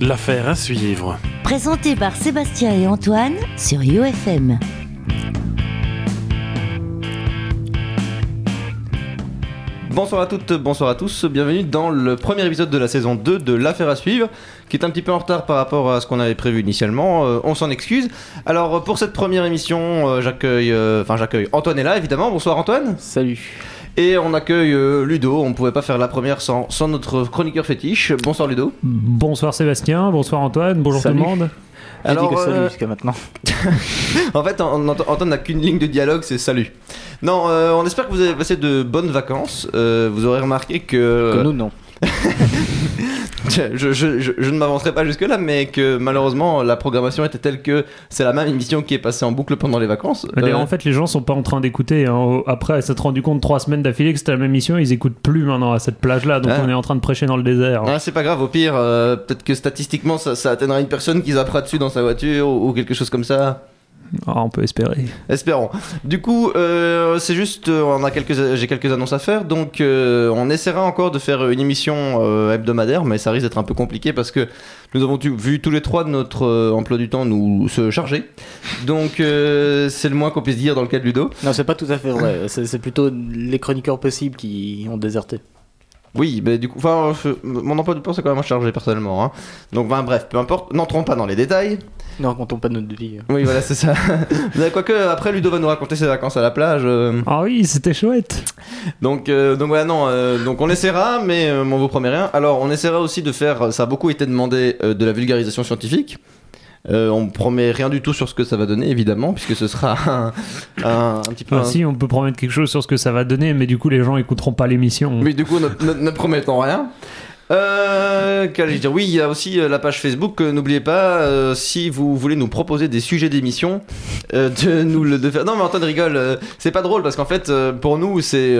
L'affaire à suivre. Présenté par Sébastien et Antoine sur UFM. Bonsoir à toutes, bonsoir à tous, bienvenue dans le premier épisode de la saison 2 de l'affaire à suivre, qui est un petit peu en retard par rapport à ce qu'on avait prévu initialement, euh, on s'en excuse. Alors pour cette première émission, euh, j'accueille, euh, enfin j'accueille Antoine est là évidemment, bonsoir Antoine. Salut. Et on accueille euh, Ludo, on ne pouvait pas faire la première sans, sans notre chroniqueur fétiche. Bonsoir Ludo. Bonsoir Sébastien, bonsoir Antoine, bonjour Salut. tout le monde. J'ai dit que salut euh, jusqu'à maintenant. En fait, on- Antoine n'a qu'une ligne de dialogue, c'est salut. Non, euh, on espère que vous avez passé de bonnes vacances. Euh, vous aurez remarqué que... Que nous, non. Je, je- je- je ne m'avancerai pas jusque-là, mais que malheureusement la programmation était telle que c'est la même émission qui est passée en boucle pendant les vacances. Euh, En fait, les gens sont pas en train d'écouter. hein. Après, s'être rendu compte trois semaines d'affilée que c'était la même mission, ils écoutent plus maintenant à cette plage-là, donc Ah. on est en train de prêcher dans le désert. ah, c'est pas grave, au pire, euh, peut-être que statistiquement ça, ça atteindra une personne qui zappera dessus dans sa voiture ou, ou quelque chose comme ça. Ah, on peut espérer. Espérons. Du coup, euh, c'est juste, euh, on a quelques, j'ai quelques annonces à faire, donc euh, on essaiera encore de faire une émission euh, hebdomadaire, mais ça risque d'être un peu compliqué parce que nous avons vu tous les trois notre euh, emploi du temps nous se charger. Donc euh, c'est le moins qu'on puisse dire dans le cas de Ludo. Non, c'est pas tout à fait vrai. C'est c'est plutôt les chroniqueurs possibles qui ont déserté. Oui, mais du coup, enfin, je- mon emploi du temps c'est quand même chargé personnellement. Hein. Donc, ben, bref, peu importe, n'entrons pas dans les détails. Ne racontons pas notre vie. Oui, voilà, c'est ça. Mais Quoique, après, Ludo va nous raconter ses vacances à la plage. euh, Ah oui, c'était chouette. Donc, euh, donc voilà, non, euh, donc on essaiera, mais euh, on vous promet rien. Alors, on essaiera aussi de faire, ça a beaucoup été demandé, euh, de la vulgarisation scientifique. Euh, on promet rien du tout sur ce que ça va donner, évidemment, puisque ce sera un, un- un petit peu. Ah, un- si, on peut promettre quelque chose sur ce que ça va donner, mais du coup, les gens écouteront pas l'émission. Mais du coup, ne, ne- ne promettons rien. Euh, qu'allais-je dire? Oui, il y a aussi euh, la page Facebook. N'oubliez pas, euh, si vous voulez nous proposer des sujets d'émission, euh, de nous le de faire. Non, mais Antoine rigole. c'est pas drôle parce qu'en fait, pour nous, c'est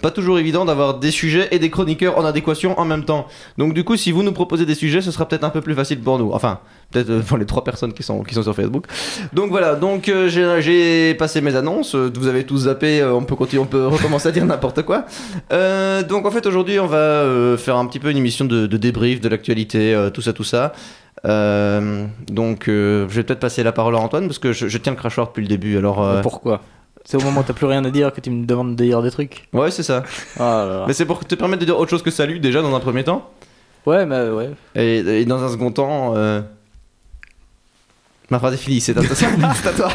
pas toujours évident d'avoir des sujets et des chroniqueurs en adéquation en même temps. Donc, du coup, si vous nous proposez des sujets, ce sera peut-être un peu plus facile pour nous. Enfin, peut-être pour les trois personnes qui sont qui sont sur Facebook. Donc voilà. Donc j'ai- passé mes annonces. Vous avez tous zappé. on peut continuer, on peut recommencer à dire n'importe quoi. Donc en fait aujourd'hui on va faire un petit peu une émission de, de débrief de l'actualité, euh, tout ça, tout ça. Euh, donc euh, je vais peut-être passer la parole à Antoine parce que je, je tiens le crachoir depuis le début. Alors euh, Pourquoi? C'est au moment où t'as plus rien à dire que tu me demandes de dire des trucs. ouais c'est ça. Ah là là. Mais c'est pour te permettre de dire autre chose que salut déjà dans un premier temps Ouais, mais ouais. et, et dans un second temps. Euh... Ma phrase est finie, c'est à, c'est à toi.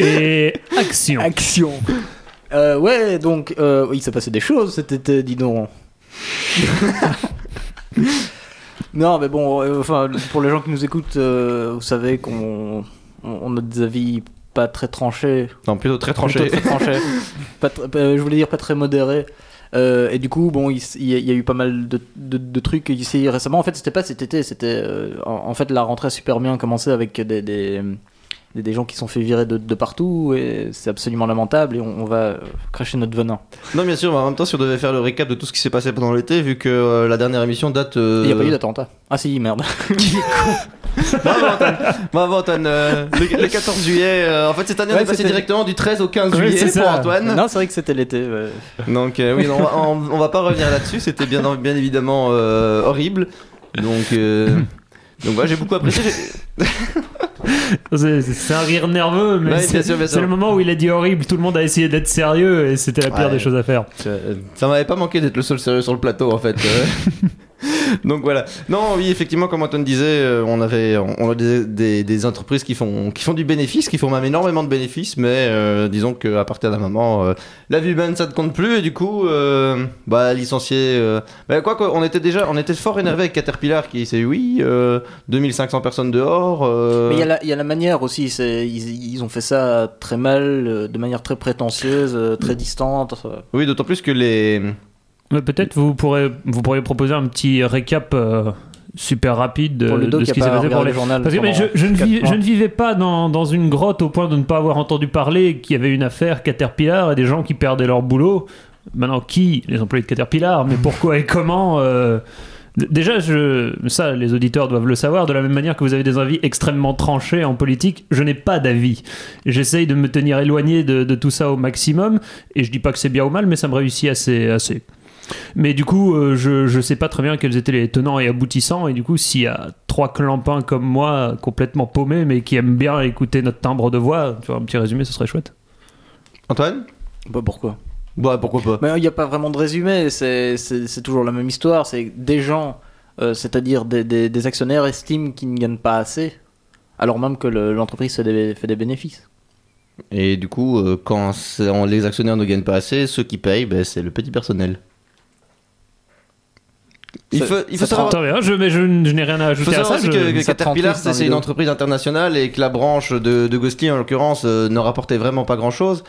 Et action. Action Euh, Ouais, donc, euh, il s'est passé des choses cet été, dis donc. non, mais bon, euh, enfin, pour les gens qui nous écoutent, euh, vous savez qu'on on, on a des avis pas très tranchés Non, plutôt très tranché. Plutôt très tranché. Pas tr- euh, je voulais dire pas très modéré. Euh, et du coup, bon, il, s- il y, a- il y a eu pas mal de, de- de trucs ici récemment. En fait, c'était pas cet été, c'était. euh, en, en fait, la rentrée a super bien commencé avec des, des, des- des gens qui sont fait virer de, de partout. Et c'est absolument lamentable. Et on, on va euh, cracher notre venin. Non, bien sûr, mais en même temps, si on devait faire le récap de tout ce qui s'est passé pendant l'été, vu que euh, la dernière émission date. euh, Il n'y a pas eu d'attentat. Ah si, merde. Bravo Antoine, Bravo, Antoine. Euh, le, le 14 juillet, en fait cette année on est passé directement du 13 au 15 Ouais, juillet pour ça. Antoine. non, c'est vrai que c'était l'été. ouais. Donc oui, non, on, va, on- on va pas revenir là-dessus, c'était bien, bien évidemment horrible. Donc, euh, donc voilà, j'ai beaucoup apprécié. C'est un rire nerveux, mais Ouais, c'est le moment où il a dit horrible. Tout le monde a essayé d'être sérieux et c'était la pire Ouais. des choses à faire. Euh, Ça m'avait pas manqué d'être le seul sérieux sur le plateau en fait. Donc voilà. Non, oui, effectivement, comme Antoine disait, euh, on avait, on a des, des- des entreprises qui font, qui font du bénéfice, qui font même énormément de bénéfices, mais euh, disons qu'à partir d'un moment, euh, la vie humaine ça ne compte plus et du coup, euh, bah licencier. Bah, quoi qu'on était déjà, on était fort énervé avec Caterpillar qui c'est oui, euh, 2500 personnes dehors. Mais il y, a la- il y a la manière aussi. Ils, ils ont fait ça très mal, de manière très prétentieuse, très distante. Oui, d'autant plus que les. Peut-être vous pourrez, vous pourriez proposer un petit récap euh, super rapide de, Pour le de dos ce qui s'est pas passé pour les le journal. Parce que mais je, ne quatre vis- mois. je ne vivais pas dans, dans une grotte au point de ne pas avoir entendu parler qu'il y avait une affaire Caterpillar et des gens qui perdaient leur boulot. Maintenant, qui Les employés de Caterpillar, mais pourquoi et comment euh, Déjà, je, ça, les auditeurs doivent le savoir, de la même manière que vous avez des avis extrêmement tranchés en politique, je n'ai pas d'avis. J'essaye de me tenir éloigné de, de tout ça au maximum, et je dis pas que c'est bien ou mal, mais ça me réussit assez. assez. Mais du coup, euh, je, je sais pas très bien quels étaient les tenants et aboutissants. Et du coup, s'il y a trois clampins comme moi, complètement paumés, mais qui aiment bien écouter notre timbre de voix, tu vois, un petit résumé, ce serait chouette. Antoine? Bah pourquoi? Bah pourquoi pas Mais il n'y a pas vraiment de résumé, c'est- c'est c'est toujours la même histoire. C'est des gens, euh, c'est-à-dire des, des- des actionnaires, estiment qu'ils ne gagnent pas assez, alors même que le- l'entreprise fait des, fait des bénéfices. Et du coup, euh, quand on- les actionnaires ne gagnent pas assez, ceux qui payent, ben, c'est le petit personnel. Il faut, il faut savoir, Attends, mais, hein, je, mais je, je n'ai rien à il faut ajouter à savoir ça. je- que, ça Caterpillar, c'est une entreprise internationale et que la branche de, de Ghostly, en l'occurrence, euh, ne rapportait vraiment pas grand-chose.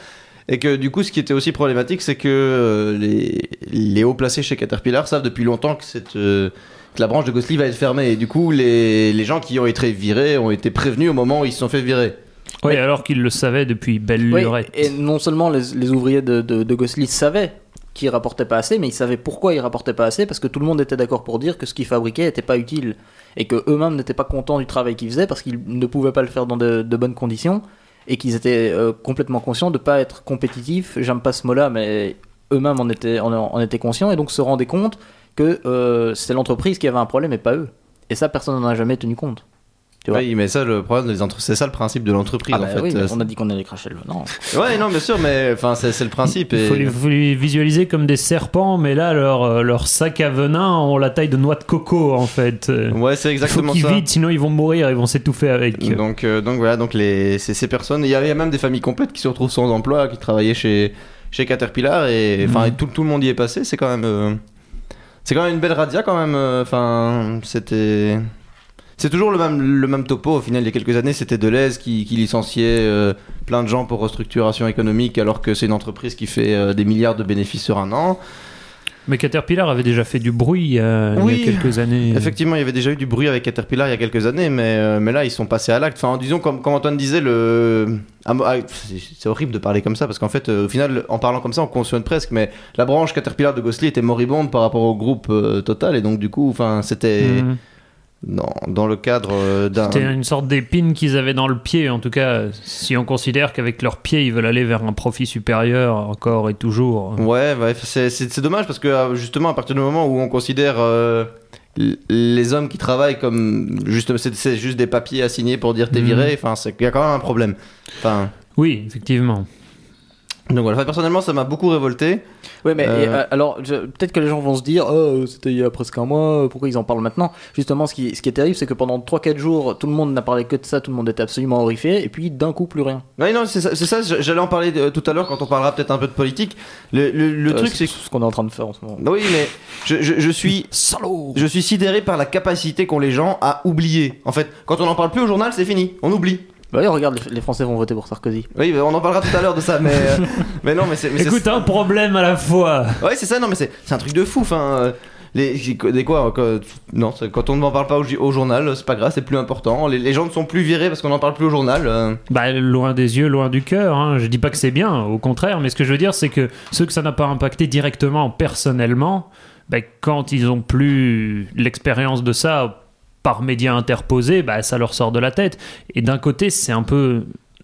Et que du coup, ce qui était aussi problématique, c'est que euh, les, les hauts placés chez Caterpillar savent depuis longtemps que, cette, euh, que la branche de Ghostly va être fermée. Et du coup, les, les gens qui ont été virés ont été prévenus au moment où ils se sont fait virer. Oui, alors qu'ils le savaient depuis belle Oui, lurette. et non seulement les, les ouvriers de, de, de Gosli savaient qu'ils rapportaient pas assez, mais ils savaient pourquoi ils rapportaient pas assez, parce que tout le monde était d'accord pour dire que ce qu'ils fabriquaient n'était pas utile, et que eux-mêmes n'étaient pas contents du travail qu'ils faisaient, parce qu'ils ne pouvaient pas le faire dans de, bonnes conditions, et qu'ils étaient euh, complètement conscients de pas être compétitifs, j'aime pas ce mot-là, mais eux-mêmes en étaient, en, en étaient conscients, et donc se rendaient compte que euh, c'était l'entreprise qui avait un problème et pas eux. Et ça, personne n'en a jamais tenu compte. Tu vois Oui, mais ça, le problème des entre- c'est ça le principe de l'entreprise Ah bah en fait. oui, mais Euh, on a dit qu'on allait cracher le... Non. Ouais, non, bien sûr, mais enfin, c'est c'est le principe. Il Et... faut les, faut les visualiser comme des serpents, mais là, leur, euh, leur sac à venin ont la taille de noix de coco, en fait. Euh, Ouais, c'est faut exactement qu'ils ça. vident, sinon ils vont mourir, ils vont s'étouffer avec. Donc, euh, donc voilà, donc les, ces, ces personnes, il y avait même des familles complètes qui se retrouvent sans emploi, qui travaillaient chez, chez Caterpillar, et enfin Mhm. tout, tout le monde y est passé. C'est quand même, euh, c'est quand même une belle radia quand même. euh, Enfin, c'était, c'est toujours le même, le même topo. Au final, il y a quelques années, c'était Deleuze qui, qui licenciait euh, plein de gens pour restructuration économique, alors que c'est une entreprise qui fait euh, des milliards de bénéfices sur un an. Mais Caterpillar avait déjà fait du bruit euh, il y a quelques années. Effectivement, il y avait déjà eu du bruit avec Caterpillar il y a quelques années, mais, euh, mais là, ils sont passés à l'acte. Enfin, disons, comme, comme Antoine disait, le... ah, ah, c'est horrible de parler comme ça, parce qu'en fait, euh, au final, en parlant comme ça, on cautionne presque, mais la branche Caterpillar de Gosli était moribonde par rapport au groupe Total, et donc, du coup, enfin, c'était Mhm. Dans, dans le cadre euh, d'un... C'était une sorte d'épine qu'ils avaient dans le pied, en tout cas, si on considère qu'avec leurs pieds, ils veulent aller vers un profit supérieur encore et toujours. Ouais, ouais, c'est c'est- dommage parce que euh, justement à partir du moment où on considère euh, les hommes qui travaillent comme c'est juste des papiers à signer pour dire t'es Mhm. viré, enfin qu'il y a quand même un problème. Enfin Oui, effectivement. Donc voilà, Enfin, personnellement ça m'a beaucoup révolté. Ouais, mais Euh. et, euh, alors peut-être que les gens vont se dire, oh, c'était il y a presque un mois, pourquoi ils en parlent maintenant? Justement, ce qui, ce qui est terrible, c'est que pendant 3-4 jours, tout le monde n'a parlé que de ça, tout le monde était absolument horrifié, et puis d'un coup, plus rien. Ouais, non, c'est ça, c'est ça, j'allais en parler euh, tout à l'heure quand on parlera peut-être un peu de politique. Le, le- le Euh, truc c'est ce qu'on est en train de faire en ce moment. oui, mais je, je, je suis Salaud je suis sidéré par la capacité qu'ont les gens à oublier. En fait, quand on n'en parle plus au journal, c'est fini, on oublie. Bah oui, regarde, les, Français vont voter pour Sarkozy. Oui, on en parlera tout à l'heure de ça, mais euh, mais non, mais c'est mais c'est- Écoute, un problème à la fois. Ouais, c'est ça, non, mais c'est c'est un truc de fou. Enfin, euh, les, des quoi quoi, Non, c'est- quand on n'en parle pas au, au journal, c'est pas grave, c'est plus important. Les, les gens ne sont plus virés parce qu'on n'en parle plus au journal. euh. Bah, loin des yeux, loin du cœur. Hein. Je dis pas que c'est bien, au contraire, mais ce que je veux dire, c'est que ceux que ça n'a pas impacté directement, personnellement, bah, quand ils ont plus l'expérience de ça par médias interposés, bah, ça leur sort de la tête. Et d'un côté, c'est un peu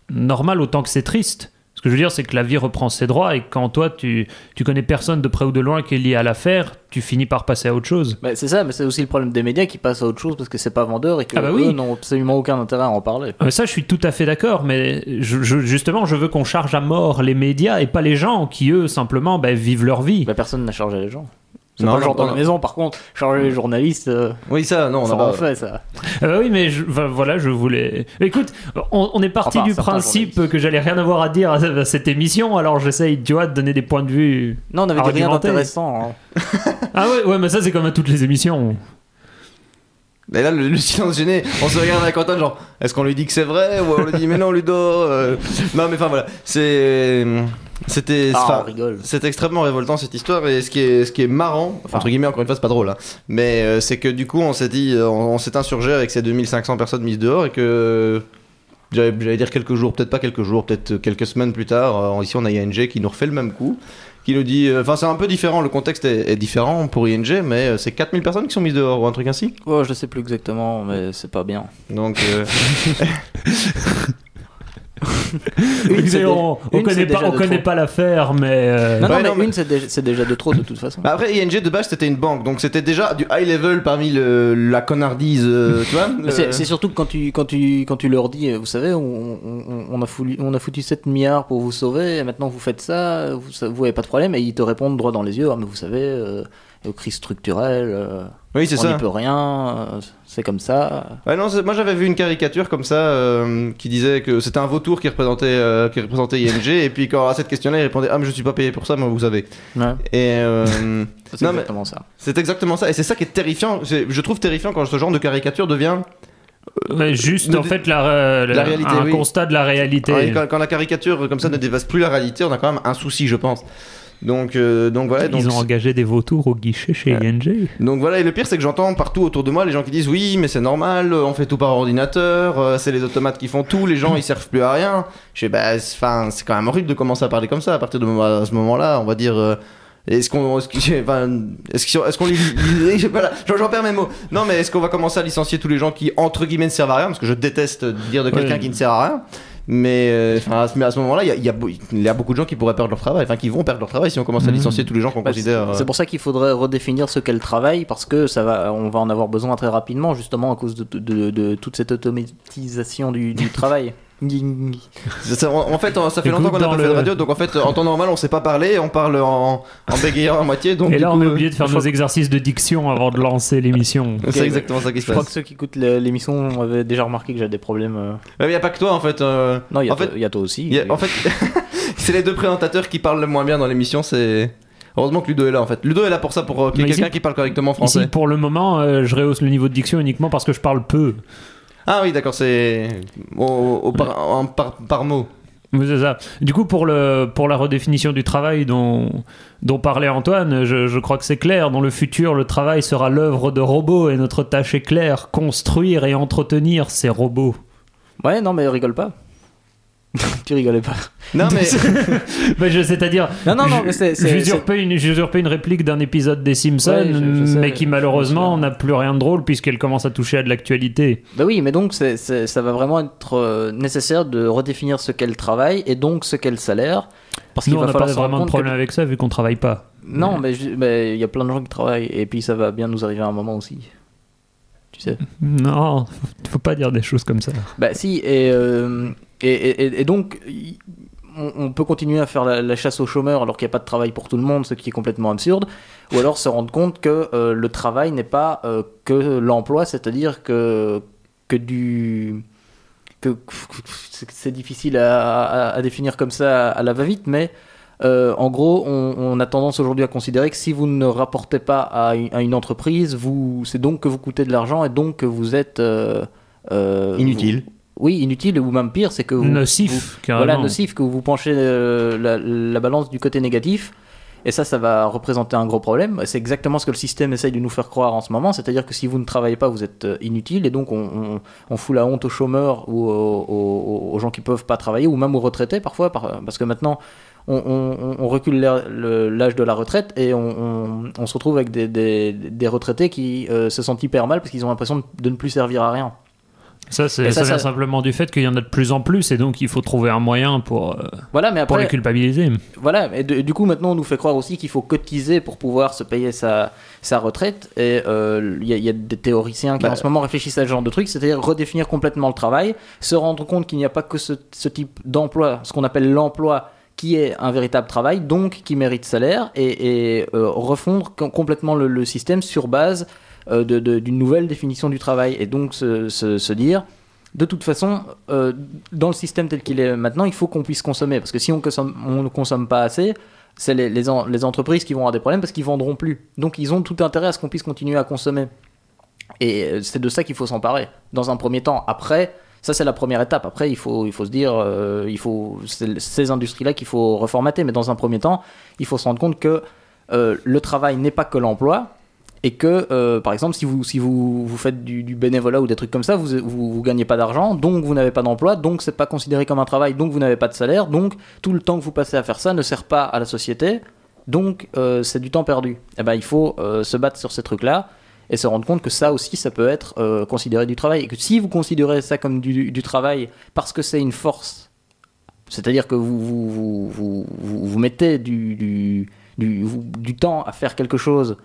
normal autant que c'est triste. Ce que je veux dire, c'est que la vie reprend ses droits et quand toi, tu, tu connais personne de près ou de loin qui est lié à l'affaire, tu finis par passer à autre chose. Bah, c'est ça, mais c'est aussi le problème des médias qui passent à autre chose parce que c'est pas vendeur et que Ah bah oui. eux n'ont absolument aucun intérêt à en parler. Euh, Ça, je suis tout à fait d'accord, mais je- je- justement, je veux qu'on charge à mort les médias et pas les gens qui, eux, simplement, bah, vivent leur vie. Bah, personne n'a chargé les gens. C'est Non, pas le genre dans la maison, par contre, charger les journalistes, euh, Oui, ça, non, on ça a pas. fait ça. Euh, oui, mais je- voilà, je voulais. Écoute, on, on est parti Enfin, du principe que j'allais rien avoir à dire à, à cette émission, alors j'essaye, tu vois, de donner des points de vue. Non, on avait dit rien d'intéressant. hein. Ah ouais, ouais, mais ça, c'est comme à toutes les émissions. Mais là, le, le silence gêné, on se regarde avec Antoine, genre, est-ce qu'on lui dit que c'est vrai ou on lui dit, mais non, Ludo. euh. Non, mais enfin voilà, c'est. C'était. Ah. C'est extrêmement révoltant cette histoire et ce qui est, ce qui est marrant, Enfin. entre guillemets encore une fois c'est pas drôle, hein, mais euh, c'est que du coup on s'est dit, on, on s'est insurgé avec ces 2500 personnes mises dehors et que j'allais dire quelques jours, peut-être pas quelques jours, peut-être quelques semaines plus tard, euh, ici on a ING qui nous refait le même coup, qui nous dit, euh, enfin c'est un peu différent, le contexte est, est différent pour ING, mais euh, c'est 4000 personnes qui sont mises dehors ou un truc ainsi. Oh, je sais plus exactement, mais c'est pas bien. Donc, euh, Une, Mais c'est on, connaît pas, déjà on de connaît trop. pas l'affaire, mais. euh, Non, non, Ouais, mais non, mais- une, c'est déjà, de trop de toute façon. Bah après, ING de base c'était une banque, donc c'était déjà du high level parmi le, la connardise, euh, tu vois. C'est c'est surtout que quand tu, quand, tu, quand tu leur dis, euh, vous savez, on, on, on a, foutu, on a foutu 7 milliards pour vous sauver, et maintenant vous faites ça, vous, vous avez pas de problème, et ils te répondent droit dans les yeux, ah, mais vous savez, euh, aux crises structurelles, euh, Oui, c'est on ça. n'y peut rien, euh, c'est comme ça. Ouais, non, moi j'avais vu une caricature comme ça euh, qui disait que c'était un vautour qui représentait, euh, qui représentait ING, et puis quand à cette question-là il répondait Ah, mais je suis pas payé pour ça, mais vous savez. Ouais, Et euh, c'est Non, mais- exactement ça. c'est exactement ça, et c'est ça qui est terrifiant. C'est- Je trouve terrifiant quand ce genre de caricature devient. ouais, juste, Ne en fait, la, euh, La réalité, un oui. constat de la réalité. Ouais, quand, quand la caricature comme ça ne dépasse plus la réalité, on a quand même un souci, je pense. Donc, euh, donc voilà. Donc, Ils ont engagé des vautours au guichet chez Ouais. ING. Donc voilà, et le pire c'est que j'entends partout autour de moi les gens qui disent oui mais c'est normal, euh, on fait tout par ordinateur, euh, c'est les automates qui font tout, les gens ils servent plus à rien. Je sais bah c'est- quand même horrible de commencer à parler comme ça à partir de moment- à ce moment-là, on va dire euh, est-ce qu'on est-ce qu'on j'en- j'en perds mes mots. Non mais est-ce qu'on va commencer à licencier tous les gens qui entre guillemets ne servent à rien? Parce que je déteste dire de quelqu'un Ouais. qui ne sert à rien. Mais euh, enfin, à ce- mais à ce moment-là, il y y, a, beau- il y a beaucoup de gens qui pourraient perdre leur travail, enfin qui vont perdre leur travail si on commence à Mhm. licencier tous les gens qu'on Bah, considère. c'est euh, pour ça qu'il faudrait redéfinir ce qu'est le travail parce que ça va, on va en avoir besoin très rapidement justement à cause de, de- de toute cette automatisation du, du travail. Ça- en en fait, ça fait Écoute, longtemps qu'on n'a pas fait de radio, donc en fait, en temps normal, on sait pas parler, on parle en, en bégayant à moitié. Donc Et là, coup, on a euh, oublié de faire nos exercices de diction avant de lancer l'émission. C'est exactement ça qui se Je crois que passe. ceux qui écoutent l'émission avaient déjà remarqué que j'ai des problèmes. euh. Il n'y a pas que toi, en fait. euh, Non, il y, a toi- il y a toi aussi. il y a- en fait, c'est les deux présentateurs qui parlent le moins bien dans l'émission. C'est heureusement que Ludo est là, en fait. Ludo est là pour ça, pour euh, qu'il y ait Mais ici- quelqu'un qui parle correctement français. Ici, pour le moment, euh, je rehausse le niveau de diction uniquement parce que je parle peu. Ah oui, d'accord, c'est au, au- par, en- par, par mot. Oui, c'est ça. Du coup, pour, le, pour la redéfinition du travail dont, dont parlait Antoine, je, je crois que c'est clair. Dans le futur, le travail sera l'œuvre de robots et notre tâche est claire construire et entretenir ces robots. Ouais, non, mais rigole pas. tu rigolais pas. Non mais Mais je- C'est-à-dire, Non, non, non, c'est- c'est- j'usurpais une, j'usurpais une réplique d'un épisode des Simpsons, Ouais, je- je sais. mais qui malheureusement n'a plus rien de drôle puisqu'elle commence à toucher à de l'actualité. Bah oui, mais donc c'est- c'est- ça va vraiment être euh, nécessaire de redéfinir ce qu'est le travail et donc ce qu'est le salaire. Parce qu'il Nous, on va n'a pas vraiment de problème que... avec ça vu qu'on travaille pas. Non, mais il y a plein de gens qui travaillent et puis ça va bien nous arriver à un moment aussi. Tu sais. Non, faut, faut pas dire des choses comme ça. Bah si, et, euh, et, donc on, peut continuer à faire la, chasse aux chômeurs alors qu'il n'y a pas de travail pour tout le monde, ce qui est complètement absurde, ou alors se rendre compte que euh, le travail n'est pas euh, que l'emploi, c'est-à-dire que, que du... que c'est difficile à, définir comme ça à la va-vite, mais euh, en gros, on, a tendance aujourd'hui à considérer que si vous ne rapportez pas à une, entreprise, vous, c'est donc que vous coûtez de l'argent et donc que vous êtes inutile. Oui, inutile ou même pire, c'est que vous, Nocif, vous- carrément. voilà, nocif, que vous penchez euh, la, la balance du côté négatif. Et ça, ça va représenter un gros problème. C'est exactement ce que le système essaye de nous faire croire en ce moment. C'est-à-dire que si vous ne travaillez pas, vous êtes euh, inutile. Et donc, on, on- on fout la honte aux chômeurs ou aux, aux- aux gens qui peuvent pas travailler, ou même aux retraités parfois. par- parce que maintenant, on, on- on recule l'âge de la retraite et on, se retrouve avec des, des- des retraités qui euh, se sentent hyper mal parce qu'ils ont l'impression de ne plus servir à rien. Ça, ça, ça, vient ça- simplement du fait qu'il y en a de plus en plus et donc il faut trouver un moyen pour, euh, Voilà, mais pour les culpabiliser. Voilà, et de- du coup maintenant on nous fait croire aussi qu'il faut cotiser pour pouvoir se payer sa, sa retraite. Et euh, il y, a- il y a des théoriciens qui Bah. en ce moment réfléchissent à ce genre de truc, c'est-à-dire redéfinir complètement le travail, se rendre compte qu'il n'y a pas que ce, ce type d'emploi, ce qu'on appelle l'emploi, qui est un véritable travail, donc qui mérite salaire, et, et, euh, refondre com- complètement le, le système sur base euh, d'une nouvelle définition du travail. Et donc se, dire, de toute façon, euh, dans le système tel qu'il est maintenant, il faut qu'on puisse consommer. Parce que si on, on ne consomme pas assez, c'est les, les, en- les entreprises qui vont avoir des problèmes parce qu'ils vendront plus. Donc ils ont tout intérêt à ce qu'on puisse continuer à consommer. Et euh, c'est de ça qu'il faut s'emparer, dans un premier temps. Après, ça c'est la première étape. Après, il faut, il faut se dire, euh, il faut, ces industries-là qu'il faut reformater. Mais dans un premier temps, il faut se rendre compte que le travail n'est pas que l'emploi. Et que, euh, par exemple, si vous, si vous, vous faites du, bénévolat ou des trucs comme ça, vous, vous, gagnez pas d'argent, donc vous n'avez pas d'emploi, donc c'est pas considéré comme un travail, donc vous n'avez pas de salaire, donc tout le temps que vous passez à faire ça ne sert pas à la société, donc euh, c'est du temps perdu. Et ben il faut euh, se battre sur ces trucs-là et se rendre compte que ça aussi, ça peut être considéré du travail. Et que si vous considérez ça comme du, travail parce que c'est une force C'est-à-dire que vous, vous, vous, vous, vous- mettez du, du, du temps à faire quelque chose.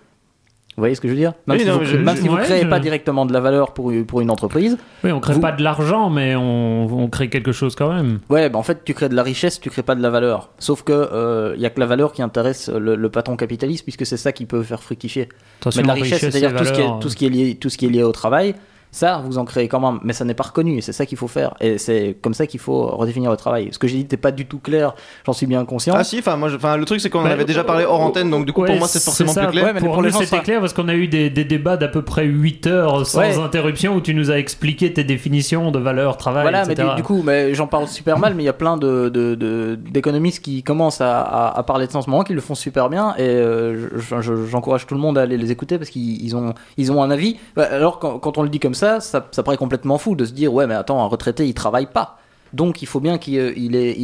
Vous voyez ce que je veux dire? Même Oui, si non, vous, je- même je- si vous ouais, créez je- pas directement de la valeur pour, pour une entreprise, Oui, on crée Vous- pas de l'argent, mais on, on crée quelque chose quand même. Ouais, bah en fait, tu crées de la richesse, tu crées pas de la valeur. Sauf que il y a que la valeur qui intéresse le, le patron capitaliste, puisque c'est ça qui peut faire fructifier. Attention, Mais de la richesse, richesse c'est-à-dire tout, ce qui est- valeur. tout, ce qui est lié, tout ce qui est lié au travail, ça, vous en créez quand même, mais ça n'est pas reconnu, et c'est ça qu'il faut faire. Et c'est comme ça qu'il faut redéfinir le travail. Ce que j'ai dit n'était pas du tout clair, j'en suis bien conscient. Ah si, enfin moi, enfin le truc c'est qu'on en Bah, avait déjà parlé hors antenne, donc du coup pour moi c'est forcément ça. plus clair. Ouais, mais pour pour nous, c'était clair parce qu'on a eu des, des débats d'à peu près 8 heures sans Ouais. interruption où tu nous as expliqué tes définitions de valeur, travail, Voilà, mais etc. du, du coup, mais j'en parle super mal, mais il y a plein de, de- de- d'économistes qui commencent à, à- à parler de ça en ce moment, qui le font super bien, et euh, je- je- j'encourage tout le monde à aller les écouter parce qu'ils ils ont, ils ont un avis. Ouais, Alors, quand, quand on le dit comme ça, ça, ça paraît complètement fou de se dire, ouais, mais attends, un retraité, il travaille pas. Donc, il faut bien qu'il euh, il est.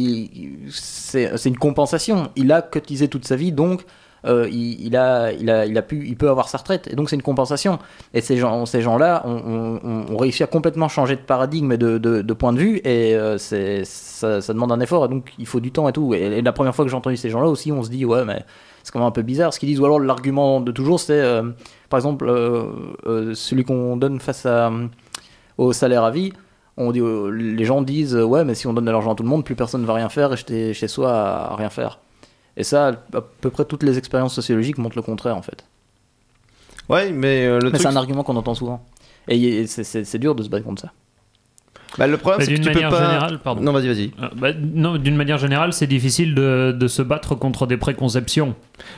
c'est une compensation. Il a cotisé toute sa vie, donc. euh, il, a, il, a, il, a pu, il peut avoir sa retraite, et donc c'est une compensation. Et ces gens, ces gens-là ont, ont- ont réussi à complètement changer de paradigme et de, de, point de vue, et euh, ça, demande un effort, et donc il faut du temps et tout. Et, la première fois que j'ai entendu ces gens-là aussi, on se dit, ouais, mais c'est quand même un peu bizarre. Ce qu'ils disent, ou alors l'argument de toujours, c'est, par exemple, euh, euh, celui qu'on donne face à, au salaire à vie. On dit, euh, les gens disent, euh, ouais, mais si on donne de l'argent à tout le monde, plus personne ne va rien faire, et chez soi à, rien faire. Et ça, à peu près toutes les expériences sociologiques montrent le contraire, en fait. Ouais, mais euh, truc, c'est un argument qu'on entend souvent. Et c'est dur de se battre contre ça. Bah, le problème c'est que tu peux manière pas. générale, pardon. Non, vas-y, vas-y. Euh, bah, non, d'une manière générale, c'est difficile de, de se battre contre des préconceptions.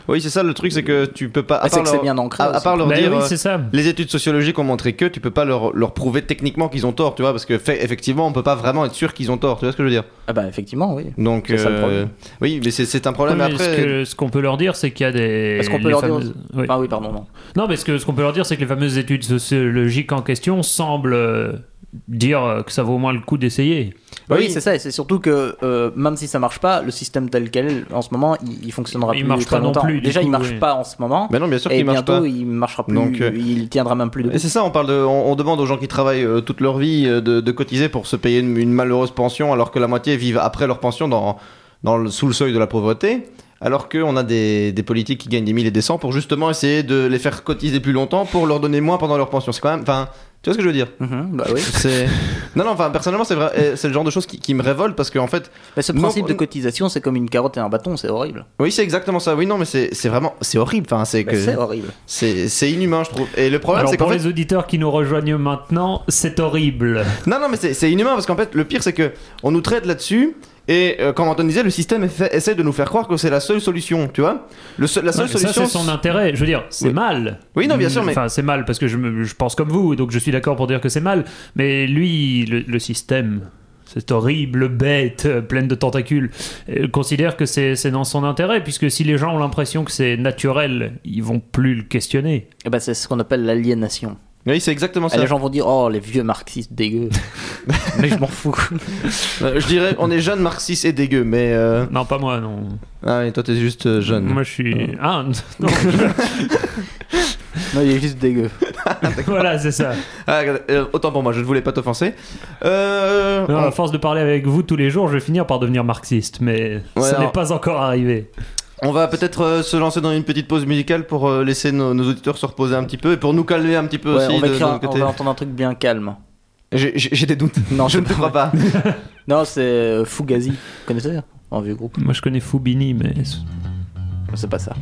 Oui, c'est ça le truc, c'est que tu peux pas. à c'est part que c'est leur- bien ancré. à, à part leur Bah dire. oui, euh, c'est ça. les études sociologiques ont montré que tu peux pas leur, leur prouver techniquement qu'ils ont tort, tu vois, parce que fait, effectivement, on peut pas vraiment être sûr qu'ils ont tort, tu vois ce que je veux dire? Ah bah effectivement, oui. Donc, C'est ça le euh, problème. oui, mais c'est- c'est un problème. Mais après, ce que- ce qu'on peut leur dire, c'est qu'il y a des. Est-ce qu'on peut les leur dire- oui. Ah oui, pardon, non. Non, mais ce que- ce qu'on peut leur dire, c'est que les fameuses études sociologiques en question semblent euh, dire euh, que ça vaut au moins le coup d'essayer. Oui, Oui. c'est ça, et c'est surtout que euh, même si ça marche pas, le système tel quel en ce moment, il, il fonctionnera Il plus marche très pas non longtemps. plus, du Déjà, coup, il marche oui. pas en ce moment, mais non, bien sûr et qu'ils marchent bientôt pas. il marchera plus, Donc, euh, il tiendra même plus Et debout. c'est ça, on parle de, on, on demande aux gens qui travaillent euh, toute leur vie euh, de, de cotiser pour se payer une, une malheureuse pension, alors que la moitié vivent après leur pension dans, dans le, sous le seuil de la pauvreté. Alors qu'on a des, des politiques qui gagnent des milliers et des cents pour justement essayer de les faire cotiser plus longtemps pour leur donner moins pendant leur pension. C'est quand même, enfin, tu vois ce que je veux dire? Mhm, bah oui. C'est non, non, enfin personnellement c'est vrai, c'est le genre de choses qui, qui me révolte parce qu'en fait, Mais ce Non, principe de on- cotisation, c'est comme une carotte et un bâton, c'est horrible. oui c'est exactement ça. Oui non, mais c'est c'est vraiment, c'est horrible. Enfin c'est que C'est horrible. c'est c'est inhumain je trouve. Et le problème Alors c'est pour fait, les auditeurs qui nous rejoignent maintenant, c'est horrible. Non, non, mais c'est c'est inhumain parce qu'en fait, le pire, c'est que on nous traite là-dessus. Et euh, comme Antoine disait, le système essa- essaie de nous faire croire que c'est la seule solution, tu vois le seul- La seule Ouais, ça, solution. c'est son intérêt. Je veux dire, c'est Oui. mal. Oui, non, bien sûr, mais- Enfin, c'est mal parce que je, me- je pense comme vous, donc je suis d'accord pour dire que c'est mal. Mais lui, le, le système, cette horrible bête euh, pleine de tentacules, euh, considère que c'est c'est dans son intérêt, puisque si les gens ont l'impression que c'est naturel, ils vont plus le questionner. Et bah, c'est ce qu'on appelle l'aliénation. Oui, c'est exactement Et ça. les gens vont dire, oh, les vieux marxistes dégueux. Mais je m'en fous. Euh, je dirais, on est jeune, marxiste et dégueu, mais. euh, Non, pas moi, non. Ah, et toi, t'es juste euh, jeune. Moi, je suis. Ah, non. Non, il est juste dégueu. voilà, c'est ça. Ah, euh, autant pour moi, je ne voulais pas t'offenser. Euh. Non, on- à force de parler avec vous tous les jours, je vais finir par devenir marxiste, mais Ouais, ça n'est pas encore arrivé. On va peut-être euh, se lancer dans une petite pause musicale pour euh, laisser nos, nos auditeurs se reposer un petit peu et pour nous calmer un petit peu Ouais, aussi on, va de, écrire de un- notre on va entendre un truc bien calme. J'ai des doutes. Non, je ne te crois pas. Non, c'est euh, Fugazi. Vous connaissez Un vieux groupe? Moi, je connais Fubini, mais C'est pas ça.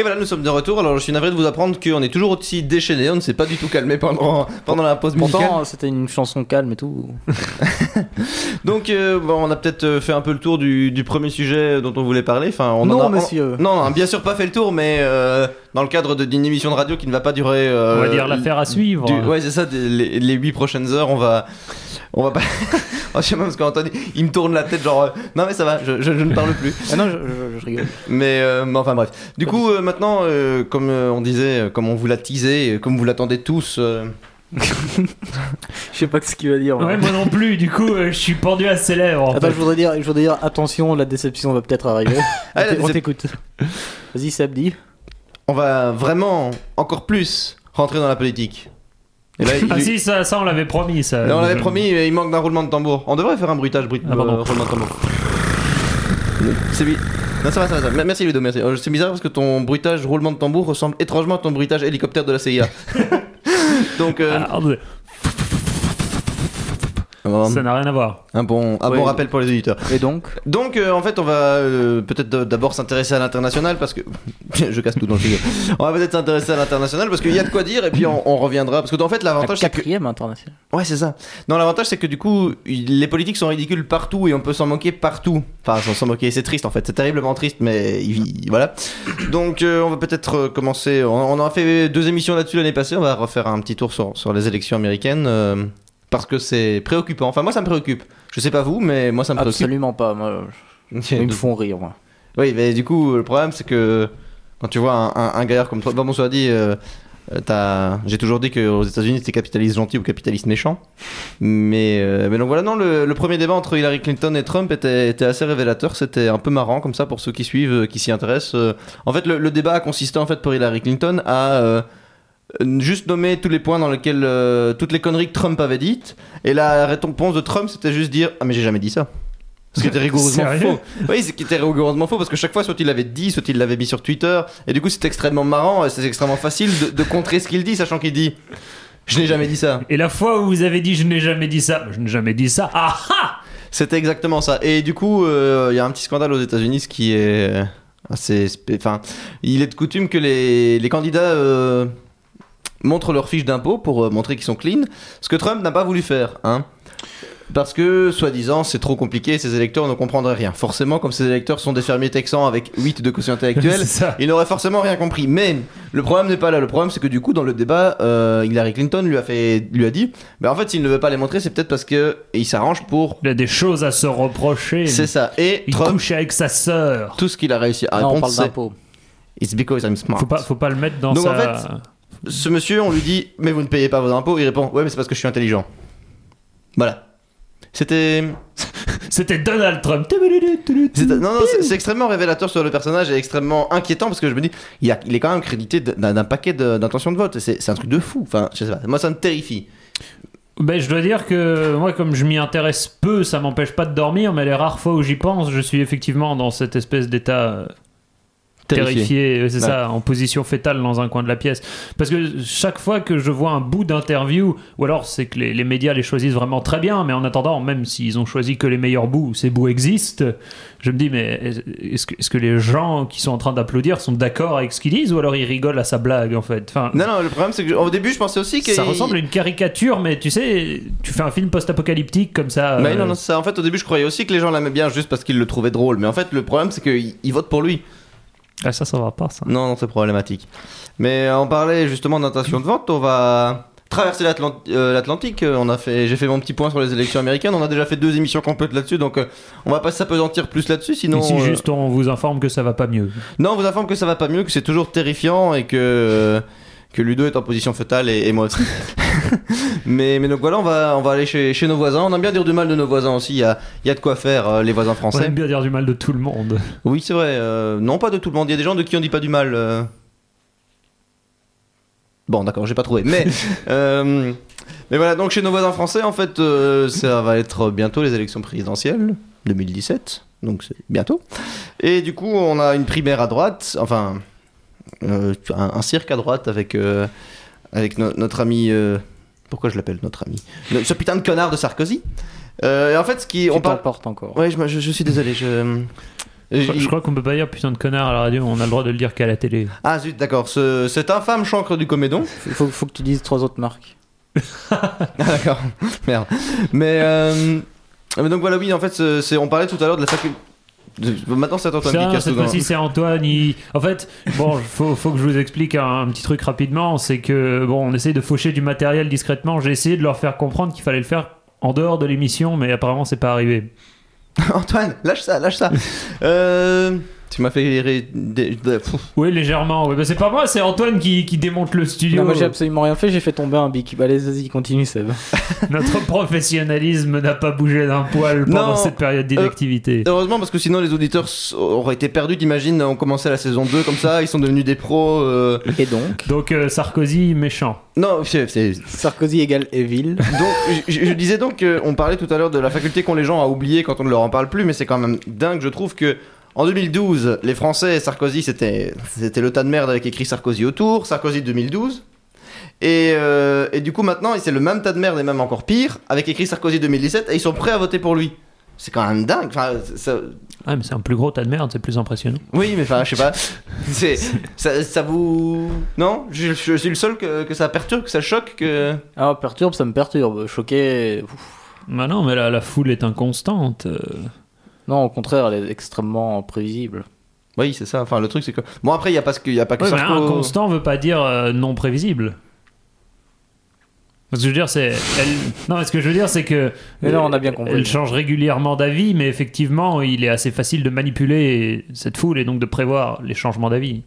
Et voilà, nous sommes de retour. Alors, je suis navré de vous apprendre qu'on est toujours aussi déchaîné. On ne s'est pas du tout calmé pendant, pendant la pause musicale. Pourtant, c'était une chanson calme et tout. Donc, euh, bon, on a peut-être euh, fait un peu le tour du, du premier sujet dont on voulait parler. Enfin, on en non, a, monsieur. non, on bien sûr pas fait le tour, mais euh, dans le cadre d'une émission de radio qui ne va pas durer. euh, On va dire l'affaire à suivre. du- ouais, c'est ça. des- les, les 8 prochaines heures, on va. On va pas. Oh, je sais pas parce qu'Anthony, il me tourne la tête, genre. euh, non, mais ça va, je, je- je ne parle plus. Ah non, je, je- je rigole. Mais euh, mais enfin bref. Du coup, euh, maintenant, euh, comme euh, on disait, comme on vous l'a teasé, comme vous l'attendez tous. euh, Je sais pas ce qu'il va dire. moi. Ouais, moi non plus, du coup, euh, je suis pendu à ses lèvres. en Attends, fait. je voudrais dire, je voudrais dire, attention, la déception va peut-être arriver. Ah, on t'écoute. Vas-y, Sabdi. on va vraiment encore plus rentrer dans la politique. Et là, il- Ah si, ça, ça on l'avait promis. Ça. On l'avait promis, mais il manque d'un roulement de tambour. On devrait faire un bruitage, bruit, Ah, euh, roulement de tambour. C'est bi- Non, ça va, ça va, ça va. Merci Ludo, merci. Euh, C'est bizarre parce que ton bruitage roulement de tambour ressemble étrangement à ton bruitage hélicoptère de la CIA. Donc, euh, Ah, Ça n'a rien à voir. un bon, un Ouais. bon rappel pour les auditeurs. Et donc Donc, euh, en fait, on va euh, peut-être d'abord s'intéresser à l'international parce que. je casse tout dans le studio. On va peut-être s'intéresser à l'international parce qu'il y a de quoi dire et puis on, on reviendra. Parce que, en fait, La l'avantage, c'est que. quatrième internationale. Ouais, c'est ça. Non, l'avantage, c'est que du coup, les politiques sont ridicules partout et on peut s'en moquer partout. Enfin, s'en- moquer, c'est triste en fait. C'est terriblement triste, mais il- voilà. Donc, euh, on va peut-être commencer. On, on a fait deux émissions là-dessus l'année passée. On va refaire un petit tour sur, sur les élections américaines. Parce que c'est préoccupant. Enfin, moi, ça me préoccupe. Je sais pas vous, mais moi, ça me préoccupe. Absolument pas. Moi, je- ils me font rire. Moi. Oui, mais du coup, le problème, c'est que quand tu vois un, un, un gaillard comme toi, bon, bon, soit dit, euh, euh, j'ai toujours dit qu'aux États-Unis, c'était capitaliste gentil ou capitaliste méchant. Mais, euh, mais donc voilà, non, le, le premier débat entre Hillary Clinton et Trump était, était assez révélateur. C'était un peu marrant, comme ça, pour ceux qui suivent, euh, qui s'y intéressent. En fait, le, le débat a consisté, en fait, pour Hillary Clinton à. euh, juste nommer tous les points dans lesquels euh, toutes les conneries que Trump avait dites et la réponse de Trump c'était juste dire ah mais j'ai jamais dit ça ce qui était rigoureusement faux oui, ce qui était rigoureusement faux parce que chaque fois, soit il l'avait dit, soit il l'avait mis sur Twitter. Et du coup, c'est extrêmement marrant, et c'est extrêmement facile de, de contrer ce qu'il dit, sachant qu'il dit Je n'ai jamais dit ça. Et la fois où vous avez dit je n'ai jamais dit ça, je n'ai jamais dit ça. Ah ah C'était exactement ça. Et du coup, euh, il y a un petit scandale aux États-Unis, ce qui est assez. Enfin, il est de coutume que les, les candidats euh, montrent leur fiche d'impôt pour euh, montrer qu'ils sont clean, ce que Trump n'a pas voulu faire. Hein. Parce que, soi-disant, c'est trop compliqué, ces électeurs ne comprendraient rien. Forcément, comme ces électeurs sont des fermiers texans avec 8 de quotient intellectuel, C'est ça. il n'aurait forcément rien compris. Mais le problème n'est pas là. Le problème, c'est que du coup, dans le débat, euh, Hillary Clinton lui a, fait, lui a dit bah, en fait, s'il ne veut pas les montrer, c'est peut-être parce qu'il s'arrange pour. Il a des choses à se reprocher. C'est ça. Et Il Trump, couche avec sa sœur. tout ce qu'il a réussi à Non, on répondre, parle c'est d'impôts. It's because I'm smart. Faut pas, faut pas le mettre dans Donc, sa. en fait, Ce monsieur, on lui dit mais vous ne payez pas vos impôts. Il répond ouais, mais c'est parce que je suis intelligent. Voilà. C'était. C'était Donald Trump. c'est- Non, non, c'est- extrêmement révélateur sur le personnage et extrêmement inquiétant parce que je me dis, il, a- il est quand même crédité d'un paquet de- d'intentions de vote. C'est c'est un truc de fou. Enfin, je sais pas. Moi, ça me terrifie. Ben, je dois dire que moi, comme je m'y intéresse peu, ça m'empêche pas de dormir, mais les rares fois où j'y pense, je suis effectivement dans cette espèce d'état euh, terrifié, c'est Ouais. ça, en position fétale dans un coin de la pièce. Parce que chaque fois que je vois un bout d'interview, ou alors c'est que les, les médias les choisissent vraiment très bien, mais en attendant, même s'ils ont choisi que les meilleurs bouts, ces bouts existent, je me dis, mais est-ce que, les gens qui sont en train d'applaudir sont d'accord avec ce qu'ils disent, ou alors ils rigolent à sa blague, en fait? Enfin, Non, non, le problème, c'est que au début, je pensais aussi que. ça ressemble à une caricature, mais tu sais, tu fais un film post-apocalyptique comme ça. Mais euh, non, non, ça. En fait, au début, je croyais aussi que les gens l'aimaient bien juste parce qu'ils le trouvaient drôle. Mais en fait, le problème, c'est qu'ils ils votent pour lui. Ah, ça, ça va pas, ça. Non, non, c'est problématique. Mais euh, on parlait justement d'intention de vote. On va traverser euh, l'Atlantique. Euh, On a fait, j'ai fait mon petit point sur les élections américaines. On a déjà fait deux émissions complètes là-dessus, donc euh, on va pas s'apesantir plus là-dessus. Sinon, Ici, euh, juste, on vous informe que ça va pas mieux. non, on vous informe que ça va pas mieux, que c'est toujours terrifiant et que que Ludo est en position fœtale et, et moi aussi. mais mais donc voilà, on va on va aller chez, chez nos voisins. On aime bien dire du mal de nos voisins aussi. Il y a y a de quoi faire euh, les voisins On français. aime bien dire du mal de tout le monde. Oui, c'est vrai. euh, non, pas de tout le monde. Il y a des gens de qui on dit pas du mal. euh. Bon, d'accord, j'ai pas trouvé. Mais, mais voilà, donc chez nos voisins français, en fait, ça va être bientôt les élections présidentielles, 2017. Donc c'est bientôt. Et du coup, on a une primaire à droite, enfin, un, un cirque à droite avec, euh, avec no- notre ami. euh, pourquoi je l'appelle notre ami? Le- Ce putain de connard de Sarkozy. Euh, et en fait, ce qui. Tu on parle. t'emportes encore. Ouais, je, je- je suis désolé. Je... Je, crois qu'on peut pas dire putain de connard à la radio, on a le droit de le dire qu'à la télé. Ah zut, d'accord. Ce, cet infâme chancre du comédon. Il faut, faut que tu dises trois autres marques. Ah d'accord. Merde. Mais, euh, mais donc voilà, oui, en fait, on parlait tout à l'heure de la faculté. Maintenant, c'est Antoine qui Ça, casse cette fois-ci, c'est Antoine. il- En fait, bon, faut, faut que je vous explique un, un petit truc rapidement. C'est que, bon, on essaye de faucher du matériel discrètement. J'ai essayé de leur faire comprendre qu'il fallait le faire en dehors de l'émission, mais apparemment, c'est pas arrivé. Antoine, lâche ça, lâche ça. Euh, tu m'as fait. pff. Oui, légèrement. Oui, bah, c'est pas moi, c'est Antoine qui, qui démonte le studio. Non, moi j'ai absolument rien fait, j'ai fait tomber un bic. Bah, allez, vas-y, continue, Seb. Notre professionnalisme n'a pas bougé d'un poil pendant Non, cette période d'inactivité. Heureusement, parce que sinon les auditeurs auraient été perdus. T'imagines, on commençait la saison 2 comme ça, ils sont devenus des pros. euh, Et donc Donc, euh, Sarkozy, méchant. Non, c'est. Sarkozy égale Evil. Donc, je, je disais donc qu'on parlait tout à l'heure de la faculté qu'ont les gens à oublier quand on ne leur en parle plus, mais c'est quand même dingue, je trouve que. En 2012, les Français et Sarkozy, c'était c'était le tas de merde avec écrit Sarkozy autour, Sarkozy 2012. Et, euh, et du coup, maintenant, c'est le même tas de merde et même encore pire, avec écrit Sarkozy 2017, et ils sont prêts à voter pour lui. C'est quand même dingue. Enfin, ça- Ah, mais c'est un plus gros tas de merde, c'est plus impressionnant. oui, mais enfin, je sais pas. C'est, ça, ça vous. Non? Je, je suis le seul que, que ça perturbe, que ça choque, que. Ah, perturbe, ça me perturbe. Choqué. ouf. Bah non, mais la, la foule est inconstante. Euh. Non, au contraire, elle est extrêmement prévisible. Oui, c'est ça. Enfin, le truc, c'est que. Bon, après, il n'y a, pas ce que- y a pas que Ouais, mais Sarko- inconstant veut pas dire euh, non prévisible. Ce que je veux dire, c'est. elle- Non, ce que je veux dire, c'est que. Mais non, on a bien compris. Elle change régulièrement d'avis, mais effectivement, il est assez facile de manipuler cette foule et donc de prévoir les changements d'avis.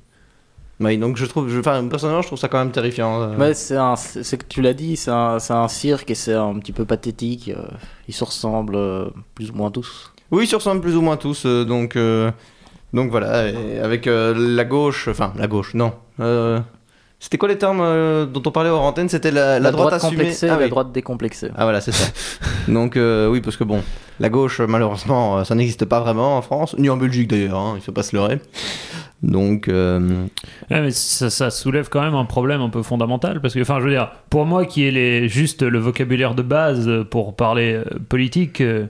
Oui, donc je trouve. Je, enfin, personnellement, je trouve ça quand même terrifiant. euh. Ouais, c'est un, c'est c'est que tu l'as dit, c'est un, c'est un cirque et c'est un petit peu pathétique. euh, Ils se ressemblent euh, plus ou moins tous. Oui, ils se ressemblent plus ou moins tous. euh, donc, euh, donc voilà. et avec euh, la gauche. Enfin, la gauche, non. Euh, C'était quoi les termes euh, dont on parlait hors antenne? C'était la, la droite, assumée. complexée Ah et la oui. droite décomplexée. Ah voilà, c'est ça. Donc euh, oui, parce que bon, la gauche, malheureusement, euh, ça n'existe pas vraiment en France, ni en Belgique d'ailleurs, hein, il faut pas se leurrer. Donc, euh, Ouais, mais ça, ça soulève quand même un problème un peu fondamental parce que, enfin, je veux dire, pour moi qui ai les, juste le vocabulaire de base pour parler euh, politique, euh,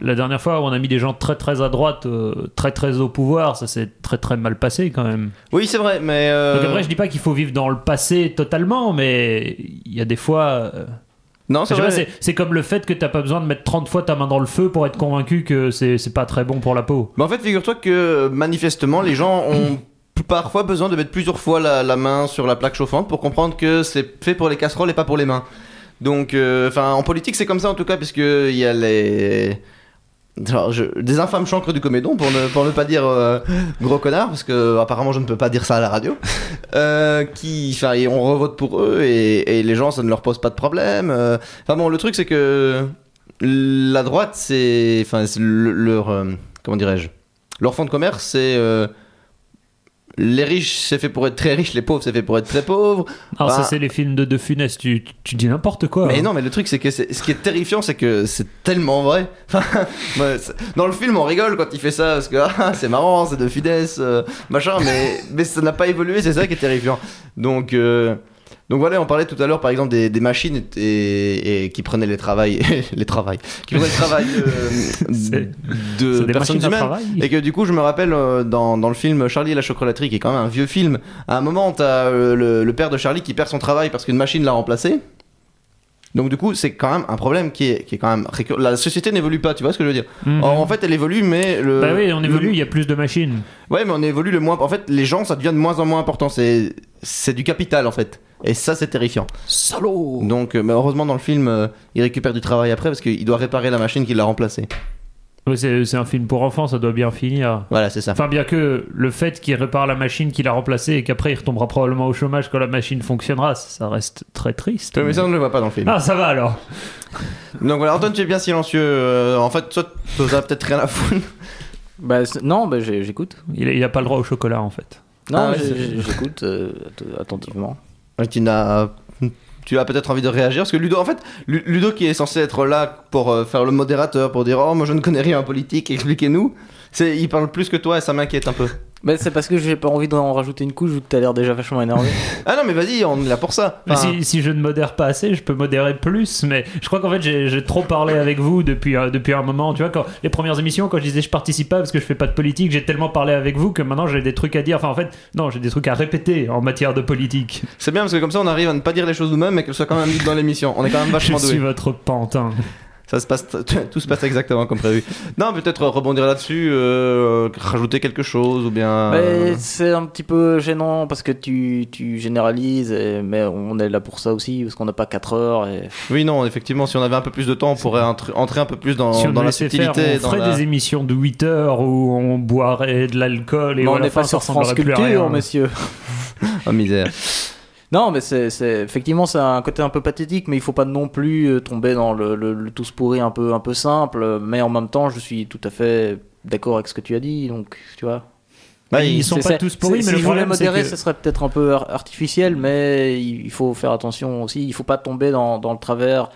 la dernière fois où on a mis des gens très très à droite, euh, très très au pouvoir, ça s'est très très mal passé quand même. oui, c'est vrai, mais euh, Donc après, je dis pas qu'il faut vivre dans le passé totalement, mais il y a des fois. euh, non, c'est vrai. c'est c'est comme le fait que t'as pas besoin de mettre 30 fois ta main dans le feu pour être convaincu que c'est pas très bon pour la peau. Mais en fait, figure-toi que manifestement, les gens ont parfois besoin de mettre plusieurs fois la, la main sur la plaque chauffante pour comprendre que c'est fait pour les casseroles et pas pour les mains. Donc, euh, enfin, en politique, c'est comme ça en tout cas, puisque il y a les genre, je- des infâmes chancres du comédon, pour ne, pour ne pas dire euh, gros connard, parce que apparemment je ne peux pas dire ça à la radio, euh, qui, enfin, on revote pour eux et, les gens, ça ne leur pose pas de problème. euh. Enfin bon, le truc c'est que la droite, c'est, enfin, leur, comment dirais-je, leur fond de commerce, c'est les riches, c'est fait pour être très riches, les pauvres, c'est fait pour être très pauvres. Alors, ça, Bah. c'est les films de De Funès, tu, tu- dis n'importe quoi. Mais hein. non, mais le truc, c'est que c'est- ce qui est terrifiant, c'est que c'est tellement vrai. Dans le film, on rigole quand il fait ça, parce que ah, c'est marrant, c'est de Fidesz, euh, machin, mais, mais ça n'a pas évolué, c'est ça qui est terrifiant. Donc, euh, donc voilà, on parlait tout à l'heure, par exemple, des, des machines et, et qui prenaient les travails, les travails, qui prenaient le travail de, personnes humaines. Et que du coup, je me rappelle euh, dans, dans le film Charlie et la chocolaterie, qui est quand même un vieux film, à un moment, t'as euh, le, le père de Charlie qui perd son travail parce qu'une machine l'a remplacé. Donc du coup, c'est quand même un problème qui est, qui est quand même récurrent. La société n'évolue pas, tu vois ce que je veux dire Mhm. en, en fait, elle évolue, mais le. Bah oui, on évolue, le- il y a plus de machines. Ouais, mais on évolue le moins. En fait, les gens, ça devient de moins en moins important. C'est, c'est du capital en fait. Et ça, c'est terrifiant. Salaud Donc, euh, mais heureusement, dans le film, euh, il récupère du travail après parce qu'il doit réparer la machine qui l'a remplacé. C'est un film pour enfants, ça doit bien finir. Voilà, c'est ça. Enfin, bien que le fait qu'il répare la machine qu'il a remplacée et qu'après il retombera probablement au chômage quand la machine fonctionnera, ça reste très triste. Mais ça, on ne le voit pas dans le film. Ah, ça va alors. Donc voilà, Antoine, tu es bien silencieux. Euh, en fait, toi, t'as peut-être rien à foutre. Bah, non, bah, j'ai- j'écoute. Il, il a pas le droit au chocolat en fait. Non, Ah j'écoute euh, att- attentivement. Tu n'as. Tu as peut-être envie de réagir parce que Ludo, en fait, Lu- Ludo qui est censé être là pour euh, faire le modérateur, pour dire oh moi je ne connais rien en politique, expliquez-nous. C'est, il parle plus que toi et ça m'inquiète un peu. Mais c'est parce que j'ai pas envie d'en rajouter une couche vu que t'as l'air déjà vachement énervé. Ah non, mais vas-y, on est là pour ça. Enfin, si, si je ne modère pas assez, je peux modérer plus. Mais je crois qu'en fait, j'ai trop parlé avec vous depuis, euh, depuis un moment. Tu vois, quand les premières émissions, quand je disais je participe pas parce que je fais pas de politique, j'ai tellement parlé avec vous que maintenant j'ai des trucs à dire. Enfin, en fait, non, j'ai des trucs à répéter en matière de politique. C'est bien parce que comme ça, on arrive à ne pas dire les choses nous-mêmes, mais qu'elles soient quand même dites dans l'émission. On est quand même Je vachement suis doué. votre pantin. Ça se passe, tout se passe exactement comme prévu. Non, peut-être rebondir là-dessus, euh, rajouter quelque chose ou bien. Mais euh, c'est un petit peu gênant parce que tu, tu généralises, et- mais on est là pour ça aussi parce qu'on n'a pas 4 heures. Et... Oui, non, effectivement, si on avait un peu plus de temps, on pourrait entr- entrer un peu plus dans, si on dans la subtilité. faire, on dans ferait la- des émissions de 8 heures où on boirait de l'alcool et Mais on n'est pas sur France Culture, messieurs. Oh misère. Non, mais c'est, c'est- effectivement, c'est un côté un peu pathétique, mais il faut pas non plus euh, tomber dans le, le, le tous pourri un peu, un peu simple. Mais en même temps, je suis tout à fait d'accord avec ce que tu as dit, donc tu vois. Bah, Ils il- sont pas tous pourris, mais si le je voulais problème, modérer, que- ce serait peut-être un peu ar- artificiel, mais il il faut faire attention aussi. Il faut pas tomber dans, dans le travers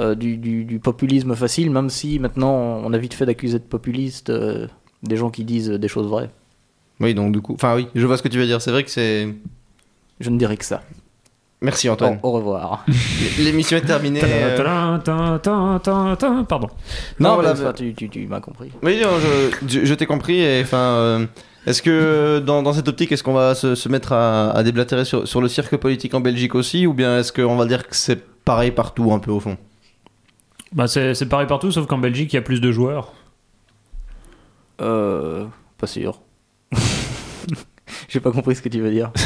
euh, du, du- du populisme facile, même si maintenant on a vite fait d'accuser de populistes euh, des gens qui disent des choses vraies. Oui, donc du coup. Enfin, oui, je vois ce que tu veux dire. C'est vrai que c'est. Je ne dirais que ça. Merci Antoine. Au, au revoir. L'émission est terminée. Pardon. Non, Non, voilà, bah- tu, tu, tu m'as compris. Oui, je, je- je t'ai compris. Et enfin, euh, est-ce que dans, dans cette optique, est-ce qu'on va se, se mettre à, à déblatérer sur, sur le cirque politique en Belgique aussi, ou bien est-ce qu'on va dire que c'est pareil partout un peu au fond? Bah, c'est c'est pareil partout, sauf qu'en Belgique, il y a plus de joueurs. Euh, pas sûr. J'ai pas compris ce que tu veux dire.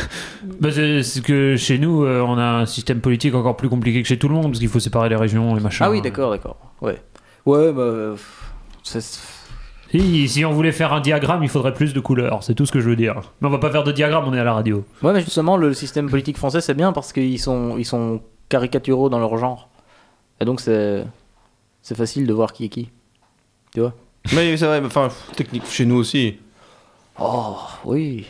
Bah, c'est c'est que chez nous, euh, on a un système politique encore plus compliqué que chez tout le monde, parce qu'il faut séparer les régions, les machins. Ah oui, d'accord, d'accord. Ouais. Ouais, bah. c'est- Si, si on voulait faire un diagramme, il faudrait plus de couleurs, c'est tout ce que je veux dire. Mais on va pas faire de diagramme, on est à la radio. Ouais, mais justement, le système politique français, c'est bien parce qu'ils sont, ils sont caricaturaux dans leur genre. Et donc, c'est, c'est facile de voir qui est qui. Tu vois? Oui, c'est vrai. mais Enfin, technique chez nous aussi. Oh, oui.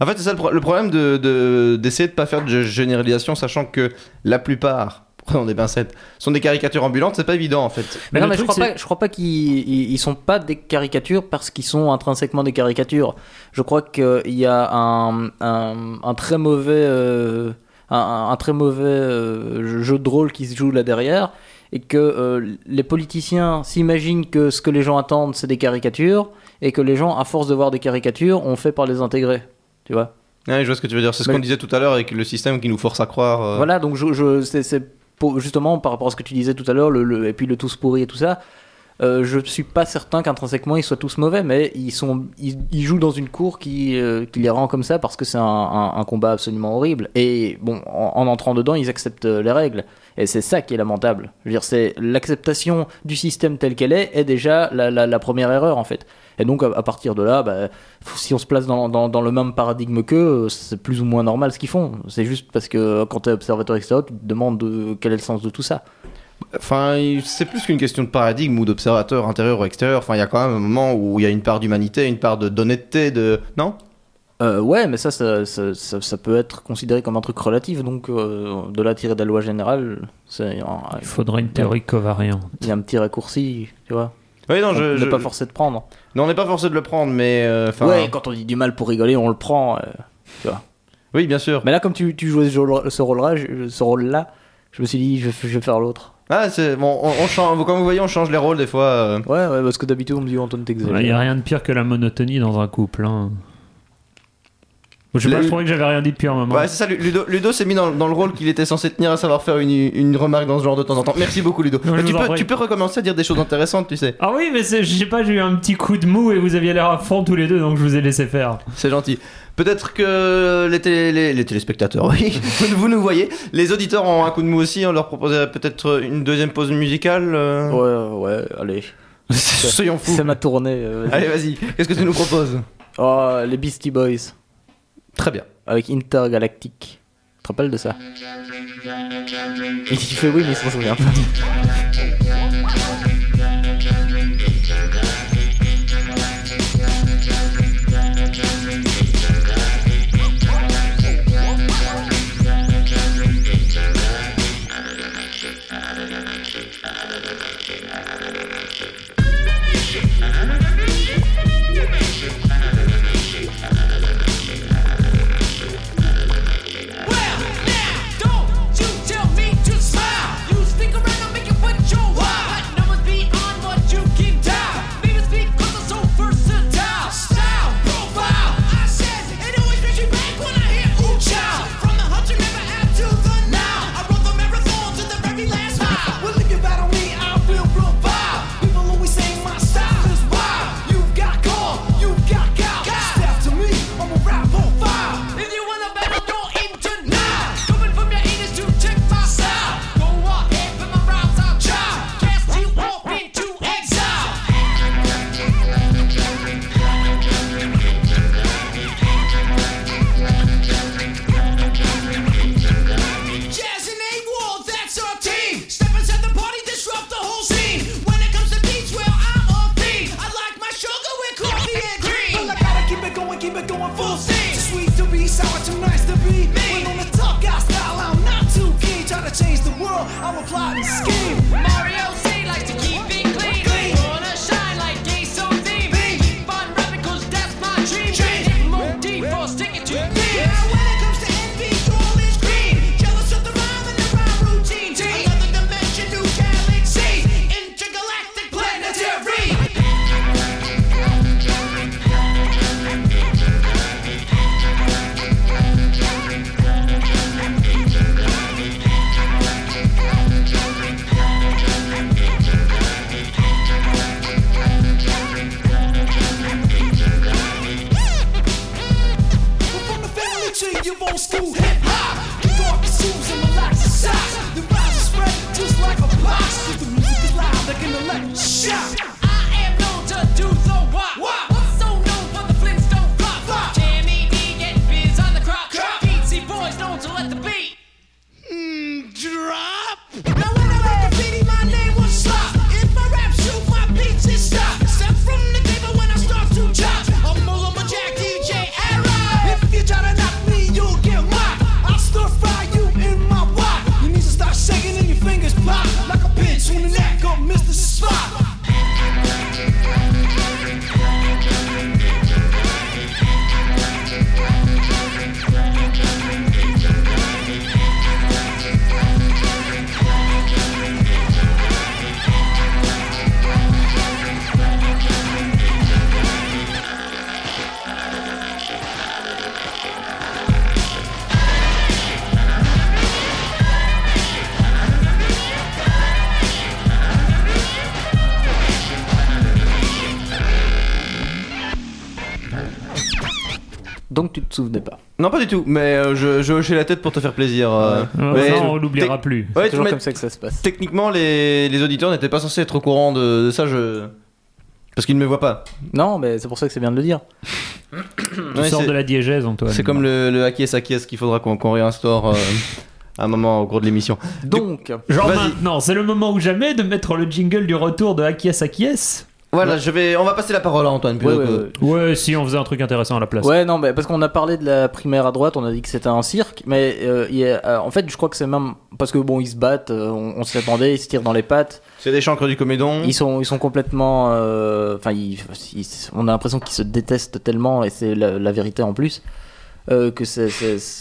En fait, c'est ça le, pro- le problème de, de- d'essayer de pas faire de généralisation, sachant que la plupart, prenons des pincettes, sont des caricatures ambulantes. C'est pas évident en fait. Mais, Mais non, mais je crois, pas, je crois pas qu'ils ils, ils sont pas des caricatures parce qu'ils sont intrinsèquement des caricatures. Je crois qu'il y a un, un, un très mauvais, euh, un, un- un très mauvais euh, jeu de rôle qui se joue là derrière et que euh, les politiciens s'imaginent que ce que les gens attendent c'est des caricatures et que les gens, à force de voir des caricatures, ont fait par les intégrer. Tu vois Ouais, je vois ce que tu veux dire. C'est ce qu'on disait tout à l'heure avec le système qui nous force à croire. euh, Voilà, donc je, je, c'est, justement par rapport à ce que tu disais tout à l'heure, le, le- et puis le tous pourri et tout ça, euh, je suis pas certain qu'intrinsèquement ils soient tous mauvais, mais ils, sont, ils, jouent dans une cour qui, euh, qui les rend comme ça parce que c'est un, combat absolument horrible. Et bon, en, en entrant dedans, ils acceptent euh, les règles. Et c'est ça qui est lamentable. C'est l'acceptation du système tel qu'elle est est déjà la, première erreur en fait. Et donc à, partir de là, bah, si on se place dans, le même paradigme qu'eux, c'est plus ou moins normal ce qu'ils font. C'est juste parce que quand tu es observateur extérieur, tu te demandes de- quel est le sens de tout ça. Enfin, c'est plus qu'une question de paradigme ou d'observateur intérieur ou extérieur. Enfin, il y a quand même un moment où il y a une part d'humanité, une part de d'honnêteté, de non? Euh, ouais, mais ça ça, ça, ça- ça peut être considéré comme un truc relatif, donc euh, de là tirer de la loi générale, c'est un- Il faudrait une théorie covariante. il y a un petit raccourci, tu vois. Oui, non, on je, n'est pas forcé de prendre. non, on n'est pas forcé de le prendre, mais euh, ouais, quand on dit du mal pour rigoler, on le prend. euh. oui, bien sûr. Mais là, comme tu, tu jouais ce rôle- ce rôle-là, ce rôle-là, je me suis dit, je, vais- je vais faire l'autre. Ah, c'est bon. On, on change. Comme vous voyez, on change les rôles des fois. euh. Ouais, ouais, parce que d'habitude, on me dit, Antoine, Il t'exagères. n'y a rien de pire que la monotonie dans un couple. hein. Je sais pas, je trouvais que j'avais rien dit depuis un moment. Ouais, c'est ça. Ludo, Ludo s'est mis dans, dans le rôle qu'il était censé tenir, à savoir faire une, une remarque dans ce genre de temps en temps. Merci beaucoup, Ludo. Non, tu, peux, prie. tu peux recommencer à dire des choses intéressantes, tu sais. Ah oui, mais je sais pas, j'ai eu un petit coup de mou et vous aviez l'air à fond tous les deux, donc je vous ai laissé faire. C'est gentil. Peut-être que les, télé- les, les téléspectateurs, oui, vous, vous nous voyez. Les auditeurs ont un coup de mou aussi. On leur proposerait peut-être une deuxième pause musicale. euh. Ouais, ouais, allez. Soyons fous. C'est ma tournée. euh. Allez, vas-y. Qu'est-ce que tu nous proposes? Oh, les Beastie Boys. Très bien. Avec Intergalactic. Tu te rappelles de ça? Et tu fais oui, mais il s'en souvient pas. Du tout, mais euh, je, je hochais la tête pour te faire plaisir. euh. Ouais, Mais- ça, on l'oubliera plus. Ouais, C'est toujours mais comme ça que ça se passe. techniquement, les, les auditeurs n'étaient pas censés être au courant de, de ça, je. Parce qu'ils ne me voient pas. Non, mais c'est pour ça que c'est bien de le dire. Tu Ouais, sors c'est- de la diégèse, Antoine. C'est comme le, le acquiesce acquiesce qu'il faudra qu'on qu'on réinstaure euh, à un moment au cours de l'émission. Donc, Genre Vas-y. maintenant, c'est le moment ou jamais de mettre le jingle du retour de Acquiesce Acquiesce. Voilà, je vais, on va passer la parole à Antoine. ouais, plutôt ouais, que- ouais. Ouais, si on faisait un truc intéressant à la place. Ouais, non, mais parce qu'on a parlé de la primaire à droite, on a dit que c'était un cirque, mais euh, il y a- euh, en fait, je crois que c'est même parce que bon, ils se battent, euh, on, on s'y attendait, ils se tirent dans les pattes, C'est des chancres du comédon. ils sont, ils sont complètement, enfin, on a l'impression qu'ils se détestent tellement, et c'est la, la vérité en plus, euh, que c'est-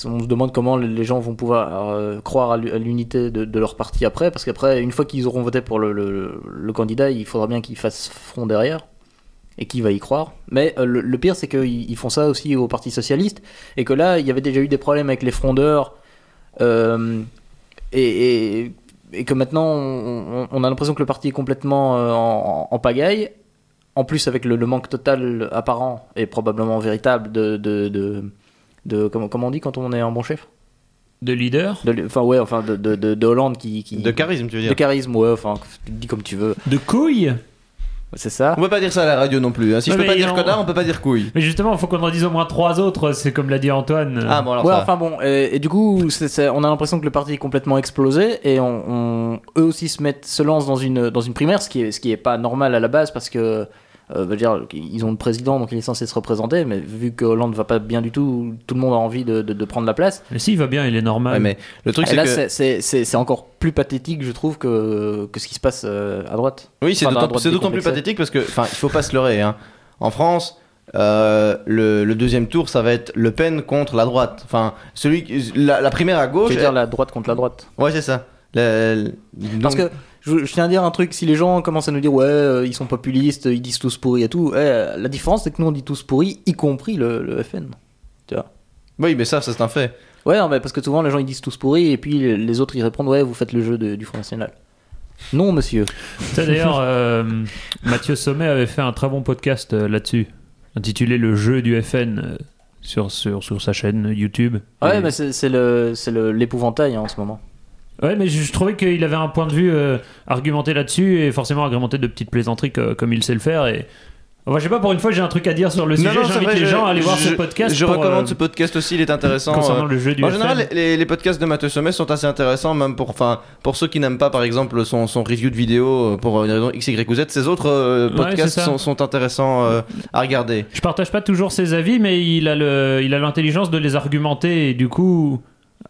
on se demande comment les gens vont pouvoir euh, croire à l'u- à l'unité de, leur parti après, parce qu'après, une fois qu'ils auront voté pour le, candidat, il faudra bien qu'ils fassent front derrière. Et qui va y croire Mais euh, le, pire, c'est qu'ils ils font ça aussi au Parti Socialiste, et que là, il y avait déjà eu des problèmes avec les frondeurs, et, que maintenant, on, a l'impression que le parti est complètement en, pagaille, en plus avec le, manque total apparent et probablement véritable de, de- comment, comment on dit quand on est un bon chef? De leader? De, Enfin, ouais, enfin, de, de, de, de Hollande qui... qui De charisme, tu veux de dire. charisme, ouais, enfin, dis comme tu veux. De couilles? C'est ça On peut pas dire ça à la radio non plus. hein. Si je peux pas dire on- connard, on peut pas dire couille. Mais justement, il faut qu'on en dise au moins trois autres, c'est comme l'a dit Antoine. Ah bon, alors ouais, ça. enfin bon, et, et du coup, on a l'impression que le parti est complètement explosé et on, on- eux aussi se mettent, se lancent dans une dans une primaire, ce qui est ce qui est pas normal à la base parce que euh, veut dire ils ont le président donc il est censé se représenter, mais vu que Hollande va pas bien du tout, tout le monde a envie de, de- de prendre la place. Mais si, il va bien, il est normal. Ouais, mais le truc Et c'est là, que c'est- c'est c'est- c'est encore plus pathétique, je trouve, que, que ce qui se passe euh, à droite. oui, c'est Enfin, d'autant plus pathétique parce que, enfin, il faut pas se leurrer. Hein. En France, euh, le, le deuxième tour, ça va être Le Pen contre la droite. Enfin, celui, la, la primaire à Je gauche. veux dire elle- la droite contre la droite. Ouais, c'est ça. La- la- Parce que je, je tiens à dire un truc, si les gens commencent à nous dire ouais, euh, ils sont populistes, ils disent tous pourris et tout, ouais, la différence c'est que nous on dit tous pourris, y compris le, le FN. Oui, mais ça, ça c'est un fait. Ouais, non, mais parce que souvent les gens ils disent tous pourris et puis les- les autres ils répondent ouais, vous faites le jeu de- du Front National. Non, monsieur. D'ailleurs, euh, Mathieu Sommet avait fait un très bon podcast euh, là-dessus, intitulé Le jeu du FN euh, sur, sur, sur sa chaîne YouTube. Ouais, Et- mais c'est c'est le- c'est le- l'épouvantail hein, en ce moment. Ouais, mais je, je trouvais qu'il avait un point de vue euh, argumenté là-dessus et forcément argumenté de petites plaisanteries que- comme il sait le faire. Et enfin, je sais pas, pour une fois, j'ai un truc à dire sur le sujet. C'est J'invite vrai, les je- gens à aller voir je- ce podcast. Je pour, recommande euh, ce podcast aussi, il est intéressant. concernant euh, le jeu du En général, les, les podcasts de Mathieu Sommet sont assez intéressants, même pour, enfin, pour ceux qui n'aiment pas, par exemple, son, son review de vidéo euh, pour une raison X, Y ou Z. Ces autres euh, Ouais, podcasts c'est ça. sont, sont intéressants euh, à regarder. Je partage pas toujours ses avis, mais il a le, il a l'intelligence de les argumenter et du coup,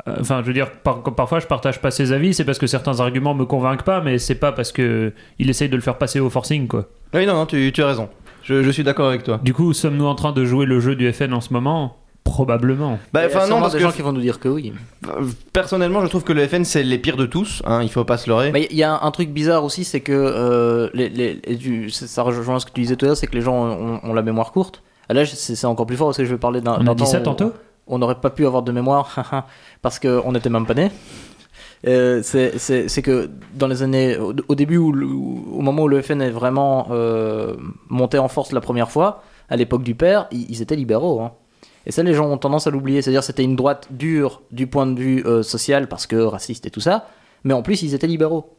enfin, je veux dire, par- parfois je partage pas ses avis, c'est parce que certains arguments me convainquent pas, mais c'est pas parce que il essaye de le faire passer au forcing, quoi. Oui, non, non, tu, tu as raison. Je, je suis d'accord avec toi. Du coup, sommes-nous en train de jouer le jeu du FN en ce moment? Probablement. Bah, Il y a enfin, non, parce des que gens qui vont nous dire que oui. euh, personnellement, je trouve que le FN c'est les pires de tous. Hein, il faut pas se leurrer. Mais il y a un truc bizarre aussi, c'est que euh, les, ça rejoint ce que tu disais tout à l'heure, c'est que les gens ont, ont la mémoire courte. Ah, Là, c'est c'est encore plus fort parce que je vais parler d'un. On a dit ça où tantôt? On n'aurait pas pu avoir de mémoire parce qu'on n'était même pas nés. Euh, c'est- que dans les années, au, début, où au moment où le FN est vraiment euh, monté en force la première fois, à l'époque du père, ils, étaient libéraux. hein. Et ça, les gens ont tendance à l'oublier. C'est-à-dire, c'était une droite dure du point de vue euh, social, parce que raciste et tout ça, mais en plus, ils étaient libéraux.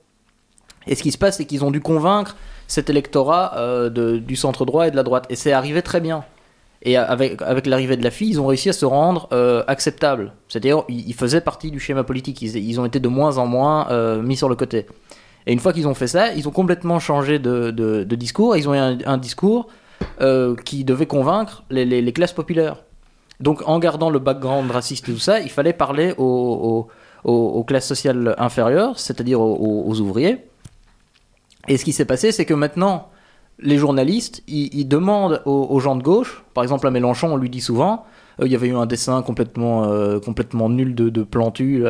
Et ce qui se passe, c'est qu'ils ont dû convaincre cet électorat du centre droit et de la droite. Et c'est arrivé très bien. Et avec, avec l'arrivée de la fille, ils ont réussi à se rendre euh, acceptables. C'est-à-dire, ils, faisaient partie du schéma politique. Ils, ont été de moins en moins euh, mis sur le côté. Et une fois qu'ils ont fait ça, ils ont complètement changé de, de- discours. Ils ont eu un, discours euh, qui devait convaincre les, classes populaires. Donc, en gardant le background raciste et tout ça, il fallait parler aux, aux- classes sociales inférieures, c'est-à-dire aux ouvriers. Et ce qui s'est passé, c'est que maintenant, les journalistes, ils, ils demandent aux, aux gens de gauche, par exemple à Mélenchon, on lui dit souvent, euh, il y avait eu un dessin complètement, euh, complètement nul de, de Plantu,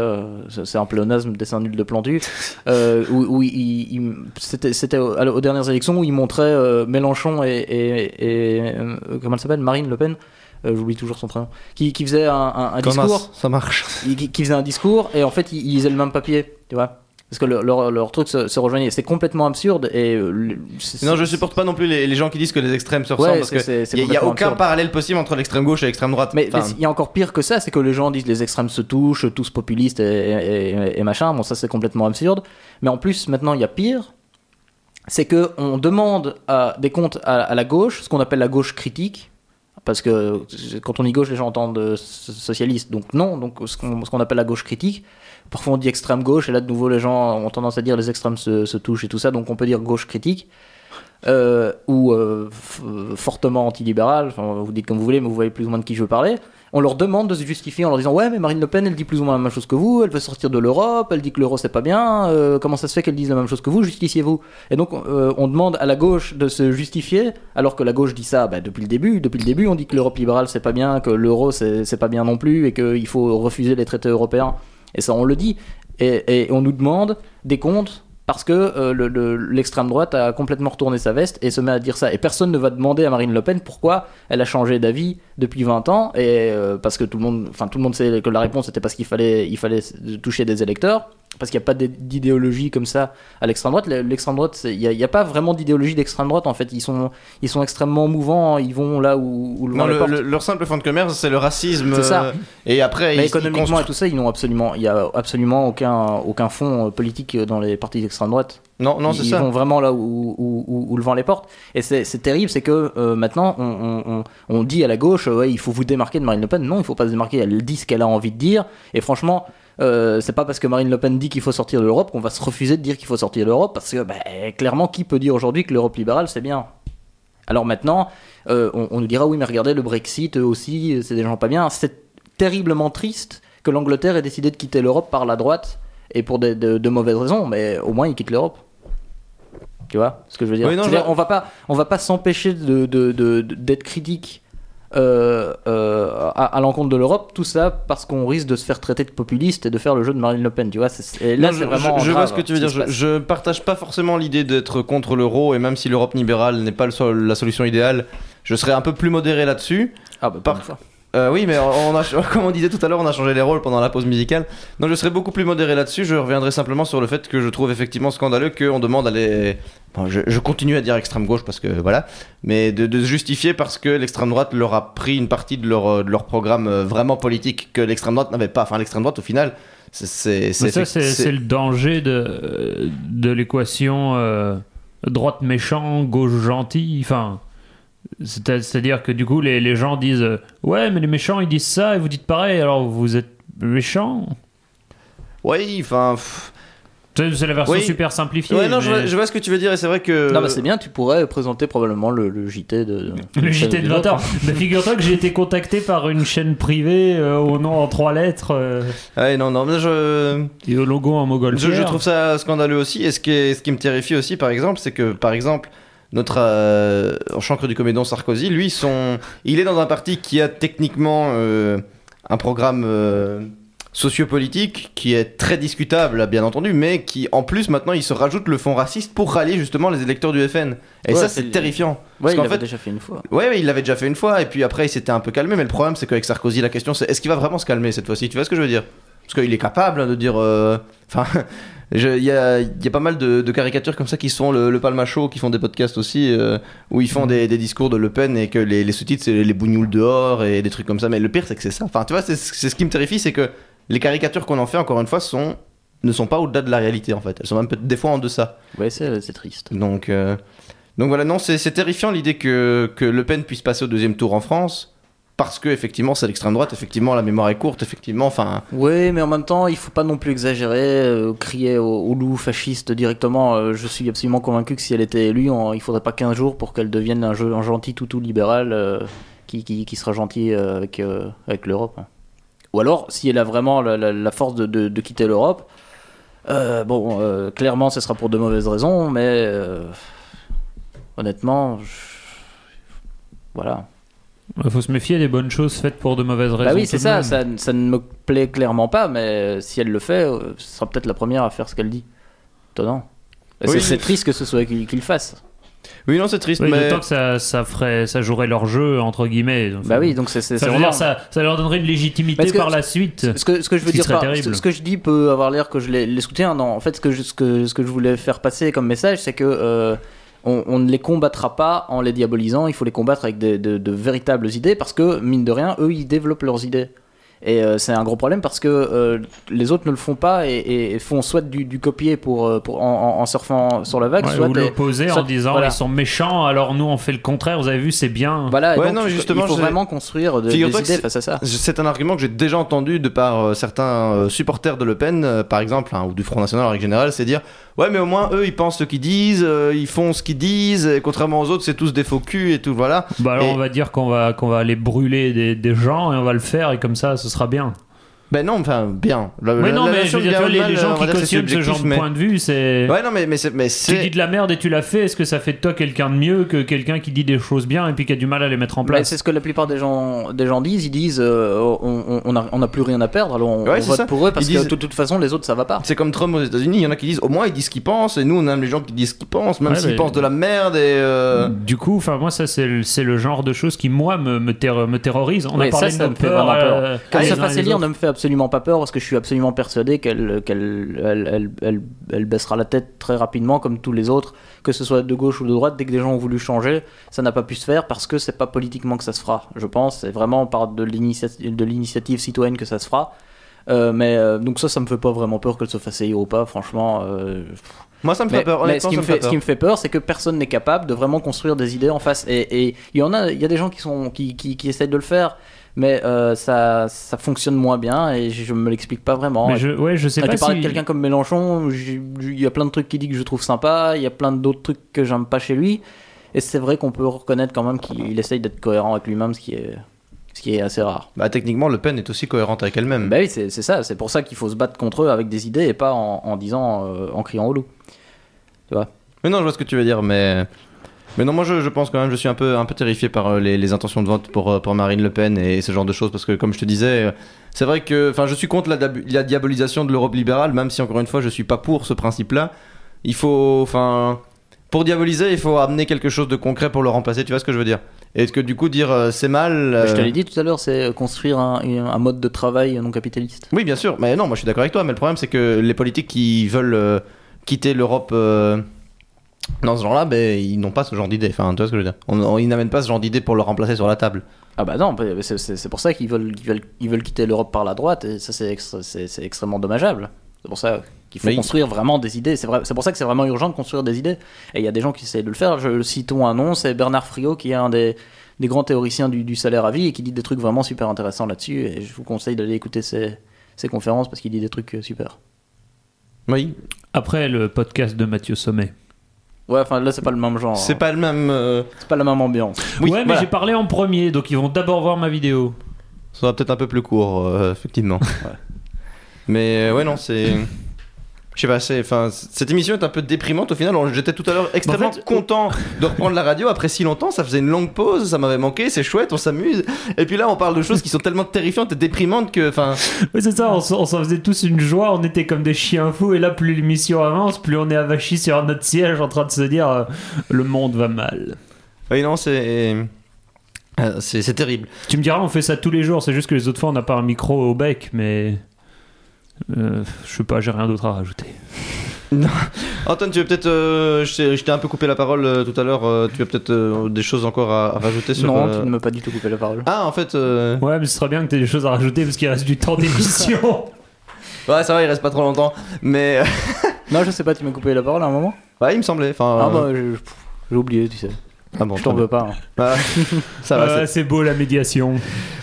c'est un pléonasme, dessin nul de Plantu, euh, où, où il- il- c'était c'était au- aux dernières élections où il montrait Mélenchon et, et, et, comment elle s'appelle Marine Le Pen j'oublie toujours son prénom, qui, qui faisait un, un- un Comme discours, ça marche. il- qui, qui faisait un discours et en fait ils, ils lisaient le même papier, tu vois. Parce que leur, leur, leur truc se, se rejoignait. C'est complètement absurde et. euh, Non, je supporte pas non plus les, les gens qui disent que les extrêmes se ressemblent Ouais, parce que il y, a aucun absurde. parallèle possible entre l'extrême gauche et l'extrême droite. Mais Enfin, il y a encore pire que ça, c'est que les gens disent les extrêmes se touchent, tous populistes et, et- et- et machin. Bon, ça c'est complètement absurde. Mais en plus, maintenant, il y a pire. C'est que on demande à, des comptes à, à la gauche, ce qu'on appelle la gauche critique. Parce que quand on dit gauche, les gens entendent euh, so- socialiste. Donc non, donc ce qu'on appelle la gauche critique. Parfois on dit extrême gauche, et là de nouveau les gens ont tendance à dire les extrêmes se, touchent et tout ça. Donc on peut dire gauche critique. euh, ou euh, fortement antilibéral, enfin, vous dites comme vous voulez, mais vous voyez plus ou moins de qui je veux parler, on leur demande de se justifier en leur disant Ouais, mais Marine Le Pen, elle dit plus ou moins la même chose que vous, elle veut sortir de l'Europe, elle dit que l'euro c'est pas bien, euh, comment ça se fait qu'elle dise la même chose que vous, justifiez-vous? Et donc euh, on demande à la gauche de se justifier, alors que la gauche dit ça bah, depuis le début. On dit que l'Europe libérale c'est pas bien, que l'euro c'est pas bien non plus, et qu'il faut refuser les traités européens. Et ça, on le dit. Et on nous demande des comptes parce que euh, le- le- l'extrême droite a complètement retourné sa veste et se met à dire ça. Et personne ne va demander à Marine Le Pen pourquoi elle a changé d'avis depuis 20 ans. Et euh, parce que tout le monde, enfin tout le monde sait que la réponse était parce qu'il fallait, il fallait toucher des électeurs. Parce qu'il n'y a pas d'é- d'idéologie comme ça à l'extrême droite. Le- L'extrême droite, il n'y a, pas vraiment d'idéologie d'extrême droite en fait. Ils sont, ils sont extrêmement mouvants. Ils vont là où, où le vent non, les le- porte. le- leur simple fond de commerce, c'est le racisme. C'est ça. euh, Et après, Mais ils- ils économiquement et tout ça, ils n'ont absolument, il y a absolument aucun, aucun fond euh, politique dans les partis d'extrême droite. Non, non, c'est ils ça. vont vraiment là où, où, où- où le vent les porte. Et c'est terrible, c'est que euh, maintenant on, on- on- on dit à la gauche, euh, ouais, il faut vous démarquer de Marine Le Pen. Non, il faut pas se démarquer. Elle dit ce qu'elle a envie de dire. Et franchement, euh, c'est pas parce que Marine Le Pen dit qu'il faut sortir de l'Europe qu'on va se refuser de dire qu'il faut sortir de l'Europe. Parce que bah, clairement, qui peut dire aujourd'hui que l'Europe libérale c'est bien Alors maintenant, euh, on, on nous dira oui, mais regardez le Brexit eux aussi, c'est des gens pas bien. C'est terriblement triste que l'Angleterre ait décidé de quitter l'Europe par la droite et pour de, de mauvaises raisons, mais au moins ils quittent l'Europe. Tu vois ce que je veux dire, Oui, non, On va pas, on va pas s'empêcher de- d'être critique euh, euh, à, à l'encontre de l'Europe, tout ça parce qu'on risque de se faire traiter de populiste et de faire le jeu de Marine Le Pen. Tu vois, et là Non, c'est je, vraiment. je- je vois ce que tu veux dire. Je, partage pas forcément l'idée d'être contre l'euro et même si l'Europe libérale n'est pas le la solution idéale, je serais un peu plus modéré là-dessus. Ah bah, par-. Euh, oui, mais on a, comme on disait tout à l'heure, on a changé les rôles pendant la pause musicale. Donc je serais beaucoup plus modéré là-dessus. Je reviendrai simplement sur le fait que je trouve effectivement scandaleux qu'on demande à les. Bon, je, je continue à dire extrême gauche parce que voilà, mais de, de se justifier parce que l'extrême droite leur a pris une partie de leur, euh, de leur programme euh, vraiment politique que l'extrême droite n'avait pas. Enfin, l'extrême droite au final, c'est. ça, c'est le danger de, de l'équation euh, droite méchant, gauche gentil. Enfin, c'est-à-dire que du coup, les, les gens disent euh, Ouais, mais les méchants ils disent ça et vous dites pareil, alors vous êtes méchant? Oui, enfin. pff. C'est la version Oui. super simplifiée. Ouais, non, je, mais- vois, je vois ce que tu veux dire et c'est vrai que. Non, bah c'est bien, tu pourrais présenter probablement le, le JT de. Le JT de 20h. Mais figure-toi que j'ai été contacté par une chaîne privée euh, au nom en trois lettres euh, Ouais, non, non, mais je. et au logo en mogol. Je, je trouve ça scandaleux aussi. Et ce qui, est- ce qui me terrifie aussi, par exemple, c'est que, par exemple, notre euh, chancre du comédon Sarkozy, lui, son, il est dans un parti qui a techniquement euh, un programme euh, sociopolitique qui est très discutable, bien entendu, mais qui, en plus, maintenant, il se rajoute le fond raciste pour rallier justement les électeurs du FN. Et Ouais, ça, c'est- terrifiant. Ouais, Parce il l'avait fait, déjà fait une fois. Ouais, ouais, il l'avait déjà fait une fois, et puis après il s'était un peu calmé, mais le problème c'est qu'avec Sarkozy, la question c'est est-ce qu'il va vraiment se calmer cette fois-ci? Tu vois ce que je veux dire? Parce qu'il est capable hein, de dire. euh, Enfin, Il y a, y a pas mal de, de caricatures comme ça qui sont le, le Palmacho, qui font des podcasts aussi, euh, où ils font des, des discours de Le Pen et que les, les sous-titres c'est les bougnoules dehors et des trucs comme ça. Mais le pire c'est que c'est ça. Enfin, tu vois, c'est c'est ce qui me terrifie, c'est que les caricatures qu'on en fait, encore une fois, sont, ne sont pas au-delà de la réalité en fait. Elles sont même peut-être des fois en deçà. Ouais, c'est c'est triste. Donc, euh, donc voilà, non, c'est c'est terrifiant l'idée que, que Le Pen puisse passer au deuxième tour en France. Parce que effectivement c'est l'extrême droite, effectivement la mémoire est courte, effectivement, enfin Oui, mais en même temps, il faut pas non plus exagérer, euh, crier au, loup fasciste directement. Euh, je suis absolument convaincu que si elle était élue, on- il faudrait pas 15 jours pour qu'elle devienne un, un gentil toutou libéral euh, qui, qui, sera gentil avec, avec l'Europe. Ou alors, si elle a vraiment la, force de, de- de quitter l'Europe, bon, clairement, ce sera pour de mauvaises raisons, mais honnêtement, je- voilà. Il faut se méfier des bonnes choses faites pour de mauvaises raisons. Bah oui, c'est ça, ça, ça ne me plaît clairement pas, mais euh, si elle le fait, euh, ce sera peut-être la première à faire ce qu'elle dit. Étonnant. Oui, c'est- triste que ce soit qu'il le fasse. oui non c'est triste, Oui, mais d'autant que ça, ça ferait, ça jouerait leur jeu entre guillemets. Enfin, Bah oui, donc c'est veux vraiment... dire, ça, ça leur donnerait une légitimité Parce que- par la suite. Ce que, ce que je veux dire par, ce, ce que je dis peut avoir l'air que je les, les soutiens. Non, en fait, ce que je, ce que, ce que je voulais faire passer comme message, c'est que euh, on, ne les combattra pas en les diabolisant. Il faut les combattre avec de véritables idées parce que mine de rien, eux, ils développent leurs idées. Et euh, c'est un gros problème parce que euh, les autres ne le font pas et, font soit du, du copier pour, euh, pour en, surfant sur la vague, Ouais, soit ou soit- en disant voilà. ils sont méchants, alors nous on fait le contraire. Vous avez vu, c'est bien. Voilà, et Ouais, donc, non, justement, il faut vraiment construire de- des idées c'est- face à ça. C'est un argument que j'ai déjà entendu de par euh, certains euh, supporters de Le Pen, euh, par exemple, hein, ou du Front National en règle générale, c'est dire ouais mais au moins eux ils pensent ce qu'ils disent, euh, ils font ce qu'ils disent, et contrairement aux autres c'est tous des faux culs et tout voilà. Bah alors Et- on va dire qu'on va qu'on va aller brûler des, des gens et on va le faire et comme ça ce sera bien. Ben non enfin bien. La- non la mais je veux dire, les, gens on va qui cautionnent ce genre de point de vue, c'est Ouais non mais mais c'est mais tu dis de la merde et tu l'as fait. Est-ce que ça fait de toi quelqu'un de mieux que quelqu'un qui dit des choses bien et puis qui a du mal à les mettre en place c'est ce que la plupart des gens, des gens disent. Ils disent euh, on, on, on a, on a plus rien à perdre, alors on, Ouais, on vote ça. pour eux parce Ils que disent- de toute façon les autres ça va pas. c'est comme Trump aux États-Unis, il y en a qui disent au moins ils disent ce qu'ils pensent et nous on aime les gens qui disent ce qu'ils pensent même Ouais, s'ils mais- pensent de la merde et euh, Du coup, enfin moi ça c'est le, c'est le genre de choses qui moi me me, terro- me terrorise. On a parlé ça, de peur. euh, Comme les ça autres. ne me fait absolument pas peur parce que je suis absolument persuadé qu'elle qu'elle elle, elle, elle, elle baissera la tête très rapidement comme tous les autres, que ce soit de gauche ou de droite. Dès que des gens ont voulu changer, ça n'a pas pu se faire parce que c'est pas politiquement que ça se fera. Je pense c'est vraiment par de l'initiative citoyenne que ça se fera. Euh, mais euh, donc ça, ça me fait pas vraiment peur qu'elle se fasse élire ou pas. Franchement, euh, moi ça me fait mais, peur mais ce, qui me fait ce peur. qui me fait peur, c'est que personne n'est capable de vraiment construire des idées en face. Et et il y en a, il y a des gens qui sont qui, qui, qui essayent de le faire, mais euh, ça ça fonctionne moins bien et je, me l'explique pas vraiment. Mais je, ouais, je sais Quand pas tu parlais si... de quelqu'un comme Mélenchon, il y a plein de trucs qu'il dit que je trouve sympa, il y a plein d'autres trucs que j'aime pas chez lui. Et c'est vrai qu'on peut reconnaître quand même qu'il essaye d'être cohérent avec lui-même, ce qui est ce qui est assez rare. Bah techniquement Le Pen est aussi cohérente avec elle-même. Bah oui, c'est c'est ça. C'est pour ça qu'il faut se battre contre eux avec des idées et pas en, en disant, euh, en criant au loup. Tu vois? Mais non, je vois ce que tu veux dire, mais. Mais non, moi je, je pense quand même, je suis un peu, un peu terrifié par euh, les, les intentions de vote pour, euh, pour Marine Le Pen et ce genre de choses, parce que comme je te disais, euh, c'est vrai que. Enfin, je suis contre la, la diabolisation de l'Europe libérale, même si encore une fois je suis pas pour ce principe-là. Il faut. Enfin. Pour diaboliser, il faut amener quelque chose de concret pour le remplacer, tu vois ce que je veux dire? Et que du coup, dire euh, c'est mal. Je te l'ai dit tout à l'heure, c'est construire un, un mode de travail non capitaliste. Oui, bien sûr, mais non, moi je suis d'accord avec toi, mais le problème c'est que les politiques qui veulent euh, quitter l'Europe dans ce genre-là, ben, ils n'ont pas ce genre d'idée. Enfin, tu vois ce que je veux dire on, on- Ils n'amènent pas ce genre d'idée pour le remplacer sur la table. Ah bah non, c'est- pour ça qu'ils veulent, qu'ils veulent, ils veulent quitter l'Europe par la droite, et ça c'est c'est extrêmement dommageable. C'est pour ça qu'il faut Mais il- construire vraiment des idées. C'est vrai- c'est pour ça que c'est vraiment urgent de construire des idées. Et il y a des gens qui essayent de le faire. Je citons un nom, c'est Bernard Friot, qui est un des, des grands théoriciens du, du salaire à vie et qui dit des trucs vraiment super intéressants là-dessus. Et je vous conseille d'aller écouter ses, ses conférences parce qu'il dit des trucs euh, super. Oui, Après le podcast de Mathieu Sommet. Ouais, enfin là c'est pas le même genre. c'est pas le même. euh, C'est pas la même ambiance. Oui, ouais, mais voilà. j'ai parlé en premier, donc ils vont d'abord voir ma vidéo. Ça sera peut-être un peu plus court, euh, effectivement. Mais euh, ouais, non, c'est. Je sais pas, c'est, enfin, cette émission est un peu déprimante au final. J'étais tout à l'heure extrêmement fait, content de reprendre la radio après si longtemps. Ça faisait une longue pause, ça m'avait manqué, c'est chouette, on s'amuse. Et puis là, on parle de choses qui sont tellement terrifiantes et déprimantes que, enfin, Oui, c'est ça, on s'en faisait tous une joie, on était comme des chiens fous, et là, plus l'émission avance, plus on est avachis sur notre siège en train de se dire euh, le monde va mal. oui, non, c'est. euh, c'est c'est terrible. Tu me diras, on fait ça tous les jours, c'est juste que les autres fois, on n'a pas un micro au bec, mais. Euh, je sais pas, j'ai rien d'autre à rajouter. Antoine, tu veux peut-être. euh, je t'ai un peu coupé la parole euh, tout à l'heure. euh, tu as peut-être euh, des choses encore à, à rajouter sur. Non, euh, tu ne m'as pas du tout coupé la parole. Ah, en fait. euh, Ouais, mais ce serait bien que tu aies des choses à rajouter parce qu'il reste du temps d'émission. Ouais, ça va, il reste pas trop longtemps. Mais. Non, je sais pas, tu m'as coupé la parole à un moment ouais, il me semblait. Enfin. Ah bah, j'ai oublié, tu sais. ah bon, Je t'en veux pas. hein. ça va, c'est- c'est beau la médiation.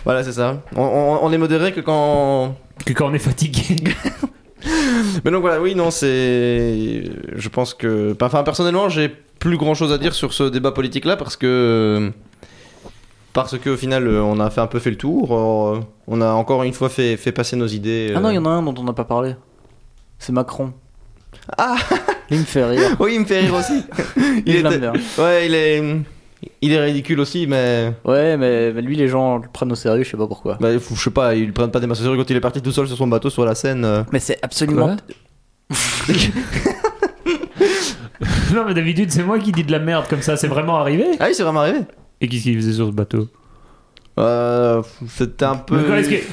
voilà, c'est ça. On, on- on est modéré que quand. Que quand on est fatigué. Mais donc voilà, oui, non, c'est. Je pense que. Enfin, personnellement, j'ai plus grand chose à dire sur ce débat politique-là parce que. Parce qu'au final, euh, on a fait un peu fait le tour. euh, On a encore une fois fait, fait passer nos idées. Ah non, euh. il y en a un dont on n'a pas parlé. C'est Macron. Ah Il me fait rire. Oui, il me fait rire aussi. Il bien. Ouais, il est. Il est ridicule aussi, mais. Ouais, mais, mais lui, les gens le prennent au sérieux, je sais pas pourquoi. Bah, je sais pas, ils le prennent pas des masses sérieux quand il est parti tout seul sur son bateau sur la Seine. euh. Mais c'est absolument. non, mais d'habitude, c'est moi qui dis de la merde comme ça. C'est vraiment arrivé. Ah oui, c'est vraiment arrivé. Et qu'est-ce qu'il faisait sur ce bateau? Euh, C'était un peu.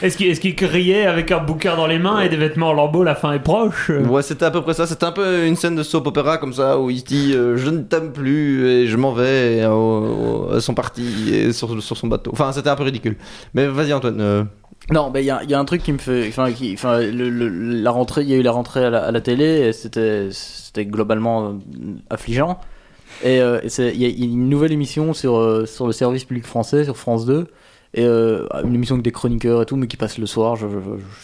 Est-ce qu'il criait avec un bouquin dans les mains et des vêtements en lambeaux La fin est proche? Ouais, c'était à peu près ça. C'était un peu une scène de soap opéra comme ça où il se dit euh, Je ne t'aime plus et je m'en vais et, à son parti et sur, sur son bateau. Enfin, c'était un peu ridicule. Mais vas-y, Antoine. euh, Non, mais il y a, il y a un truc qui me fait. Enfin, qui, enfin le- le- la rentrée, il y a eu la rentrée à la, à la télé et c'était, c'était globalement euh, affligeant. Et euh, il y a il y a une nouvelle émission sur, euh, sur le service public français, sur France 2. Et euh, une émission avec des chroniqueurs et tout, mais qui passe le soir, je,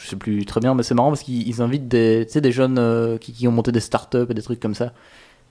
sais plus très bien, mais c'est marrant parce qu'ils ils invitent des, des jeunes euh, qui, qui ont monté des startups et des trucs comme ça.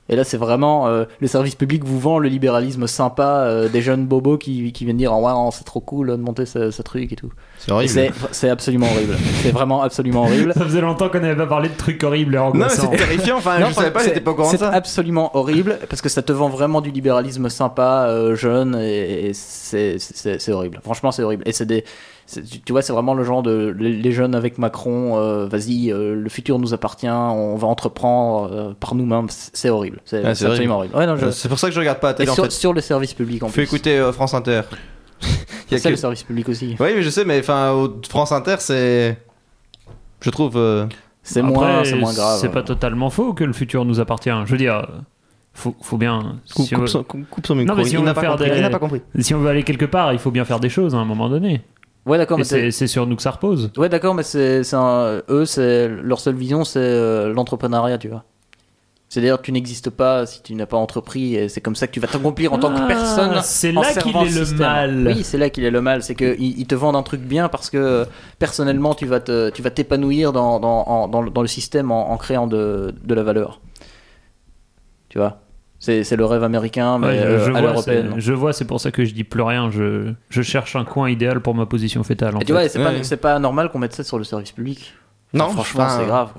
Et là, c'est vraiment euh, le service public vous vend le libéralisme sympa euh, des jeunes bobos qui, qui viennent dire Ah ouais, non, c'est trop cool de monter ce, ce truc et tout. C'est horrible. C'est c'est absolument horrible. C'est vraiment absolument horrible. Ça faisait longtemps qu'on n'avait pas parlé de trucs horribles et Non, mais angoissants. c'est terrifiant. Enfin, Non, je savais pas, j'étais pas au courant de C'est ça. absolument horrible parce que ça te vend vraiment du libéralisme sympa, euh, jeune, et, et c'est- c'est c'est horrible. Franchement, c'est horrible. Et c'est des. Tu tu vois, c'est vraiment le genre de. Les les jeunes avec Macron, euh, vas-y, euh, le futur nous appartient, on va entreprendre euh, par nous-mêmes. C'est c'est horrible. C'est Ah, c'est absolument horrible. Ouais, non, je- C'est pour ça que je regarde pas la Et télé en sur, fait. sur le service public en Faut plus. écouter euh, France Inter. Il y C'est que- le service public aussi. Oui, mais je sais, mais enfin, France Inter, c'est. Je trouve. euh, C'est moins, c'est moins grave. C'est pas totalement faux que le futur nous appartient. Je veux dire, faut, faut bien. Coupe, si, on coupe veut, son, coupe- coupe son micro. Non, mais si n'a pas des- Il n'a pas compris. si on veut aller quelque part, il faut bien faire des choses à un moment donné. Ouais, d'accord, c'est- sur nous que ça repose. Ouais, d'accord, mais c'est, eux, c'est leur seule vision, c'est euh, l'entrepreneuriat, tu vois. C'est-à-dire, tu n'existes pas si tu n'as pas entrepris, et c'est comme ça que tu vas t'accomplir en tant que Ah, personne. c'est là qu'il est le mal. Oui, c'est là qu'il est le mal. C'est qu'ils ils te vendent un truc bien parce que euh, personnellement, tu vas, t'épanouir dans, dans, dans le système en, en créant de, de la valeur. Tu vois? C'est le rêve américain, mais ouais, je, euh, à l'européenne. Je vois, c'est pour ça que je dis plus rien. Je, je cherche un coin idéal pour ma position fétale. Et tu vois, c'est ouais, pas, pas, normal qu'on mette ça sur le service public. Non, franchement, c'est grave.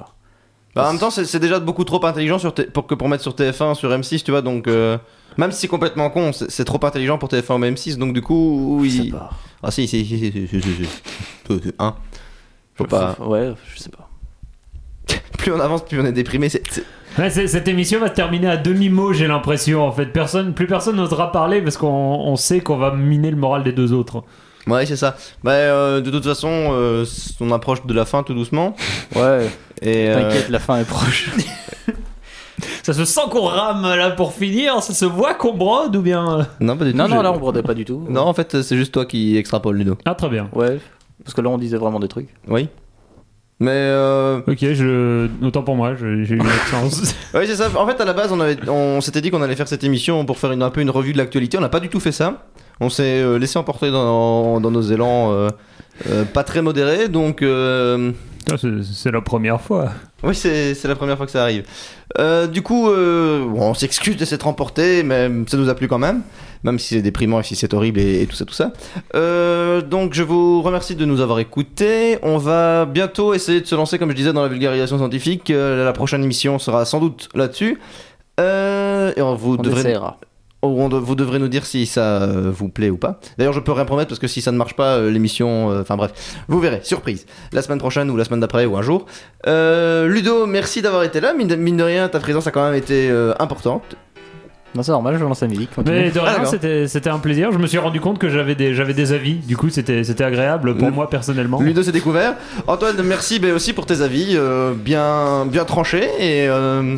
Bah, en même temps, c'est déjà beaucoup trop intelligent pour que pour mettre sur TF1, sur M6, tu vois. Donc, euh, même si c'est complètement con, c'est trop intelligent pour TF1 ou M6. Donc, du coup, oui. Il... Ah, si, si, si, si, si, si, si. Hein pas. Ouais, je sais pas. plus on avance, plus on est déprimé. C'est Ouais, cette émission va se terminer à demi-mot, j'ai l'impression. En fait, personne, plus personne n'osera parler parce qu'on on sait qu'on va miner le moral des deux autres. Ouais, c'est ça. Bah, euh, de toute façon, euh, on approche de la fin tout doucement. Ouais, Et. euh, t'inquiète, la fin est proche. Ça se sent qu'on rame là pour finir. Ça se voit qu'on brode ou bien. Non, pas du tout. non, non, là on brodait pas du tout. Non, en fait, c'est juste toi qui extrapole, Ludo. Ah, très bien. Ouais, parce que là on disait vraiment des trucs. Oui. Mais. Euh... Ok, je... autant pour moi, j'ai eu une chance. Oui, c'est ça. En fait, à la base, on, avait, on s'était dit qu'on allait faire cette émission pour faire une, un peu une revue de l'actualité. On n'a pas du tout fait ça. On s'est euh, laissé emporter dans, dans nos élans euh, euh, pas très modérés. Donc, euh, Ah, c'est- la première fois. oui, c'est la première fois que ça arrive. Du coup, on s'excuse de s'être emporté, mais ça nous a plu quand même. Même si c'est déprimant et si c'est horrible et, et tout ça, tout ça. Euh, donc, je vous remercie de nous avoir écoutés. On va bientôt essayer de se lancer, comme je disais, dans la vulgarisation scientifique. Euh, la prochaine émission sera sans doute là-dessus. Euh, et vous On devrez essaiera. on de- vous devrez nous dire si ça vous plaît ou pas. D'ailleurs, je peux rien promettre parce que si ça ne marche pas, l'émission. Enfin bref, vous verrez, surprise. La semaine prochaine ou la semaine d'après ou un jour. Ludo, merci d'avoir été là. Mine de, mine de rien, ta présence a quand même été importante. Non, c'est normal, je lance la musique. continue. Mais de rien, d'accord. c'était c'était un plaisir. Je me suis rendu compte que j'avais des, j'avais des avis. Du coup, c'était c'était agréable pour moi personnellement. Ludo s'est découvert. Antoine, merci ben, aussi pour tes avis euh, bien, bien tranchés. Et euh,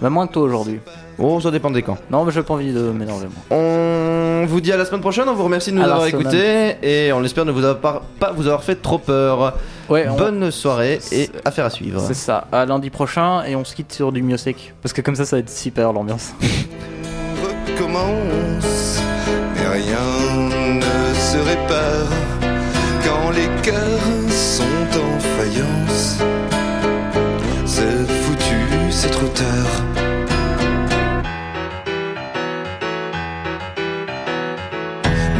Bah, moins que toi aujourd'hui. oh, ça dépend des camps. Non, mais j'ai pas envie de m'énerver, moi. On vous dit à la semaine prochaine. On vous remercie de nous À la avoir semaine. écoutés. Et on espère ne vous avoir pas, pas vous avoir fait trop peur. Ouais, on- Bonne soirée et affaire à suivre. C'est ça. À lundi prochain et on se quitte sur du mieux sec. Parce que comme ça, ça va être super l'ambiance. recommence, mais rien ne se répare quand les cœurs sont en faïence. C'est foutu, c'est trop tard.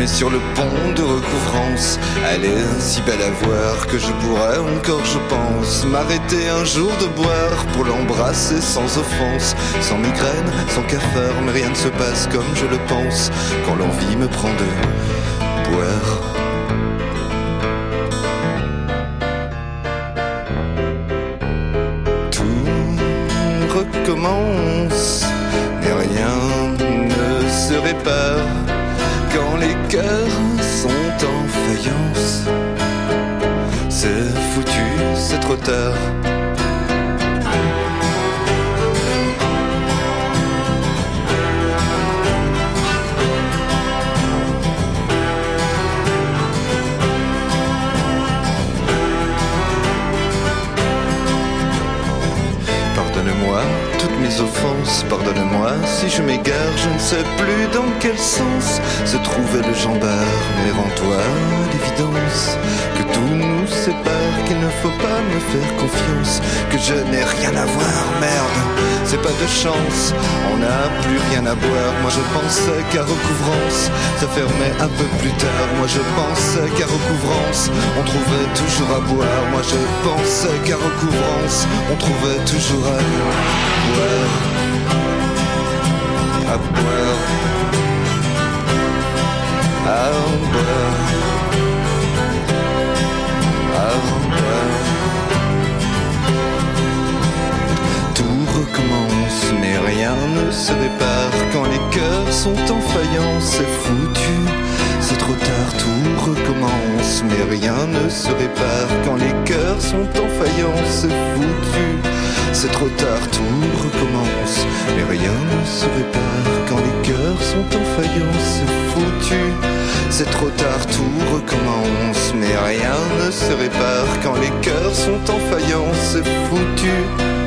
Mais sur le pont de recouvrance, elle est si belle à voir que je pourrais encore, je pense, m'arrêter un jour de boire pour l'embrasser sans offense, sans migraine, sans cafard, mais rien ne se passe comme je le pense quand l'envie me prend de boire. Tout recommence et rien ne se répare quand les cœurs sont en faïence. C'est foutu, c'est trop tard. Pardonne-moi si je m'égare, je ne sais plus dans quel sens se trouvait le jambard. Mais rends-toi l'évidence que tout nous sépare, qu'il ne faut pas me faire confiance, que je n'ai rien à voir, merde, c'est pas de chance, on n'a plus rien à boire. Moi je pensais qu'à recouvrance, ça fermait un peu plus tard. Moi je pensais qu'à recouvrance, on trouvait toujours à boire. Moi je pensais qu'à recouvrance, on trouvait toujours à boire. À boire. À boire. Mais rien ne se répare quand les cœurs sont en faïence. C'est foutu, c'est trop tard. Tout recommence, mais rien ne se répare quand les cœurs sont en faïence. C'est foutu, c'est trop tard. Tout recommence, mais rien ne se répare quand les cœurs sont en faïence. C'est foutu, c'est trop tard. Tout recommence, mais rien ne se répare quand les cœurs sont en faïence. C'est foutu.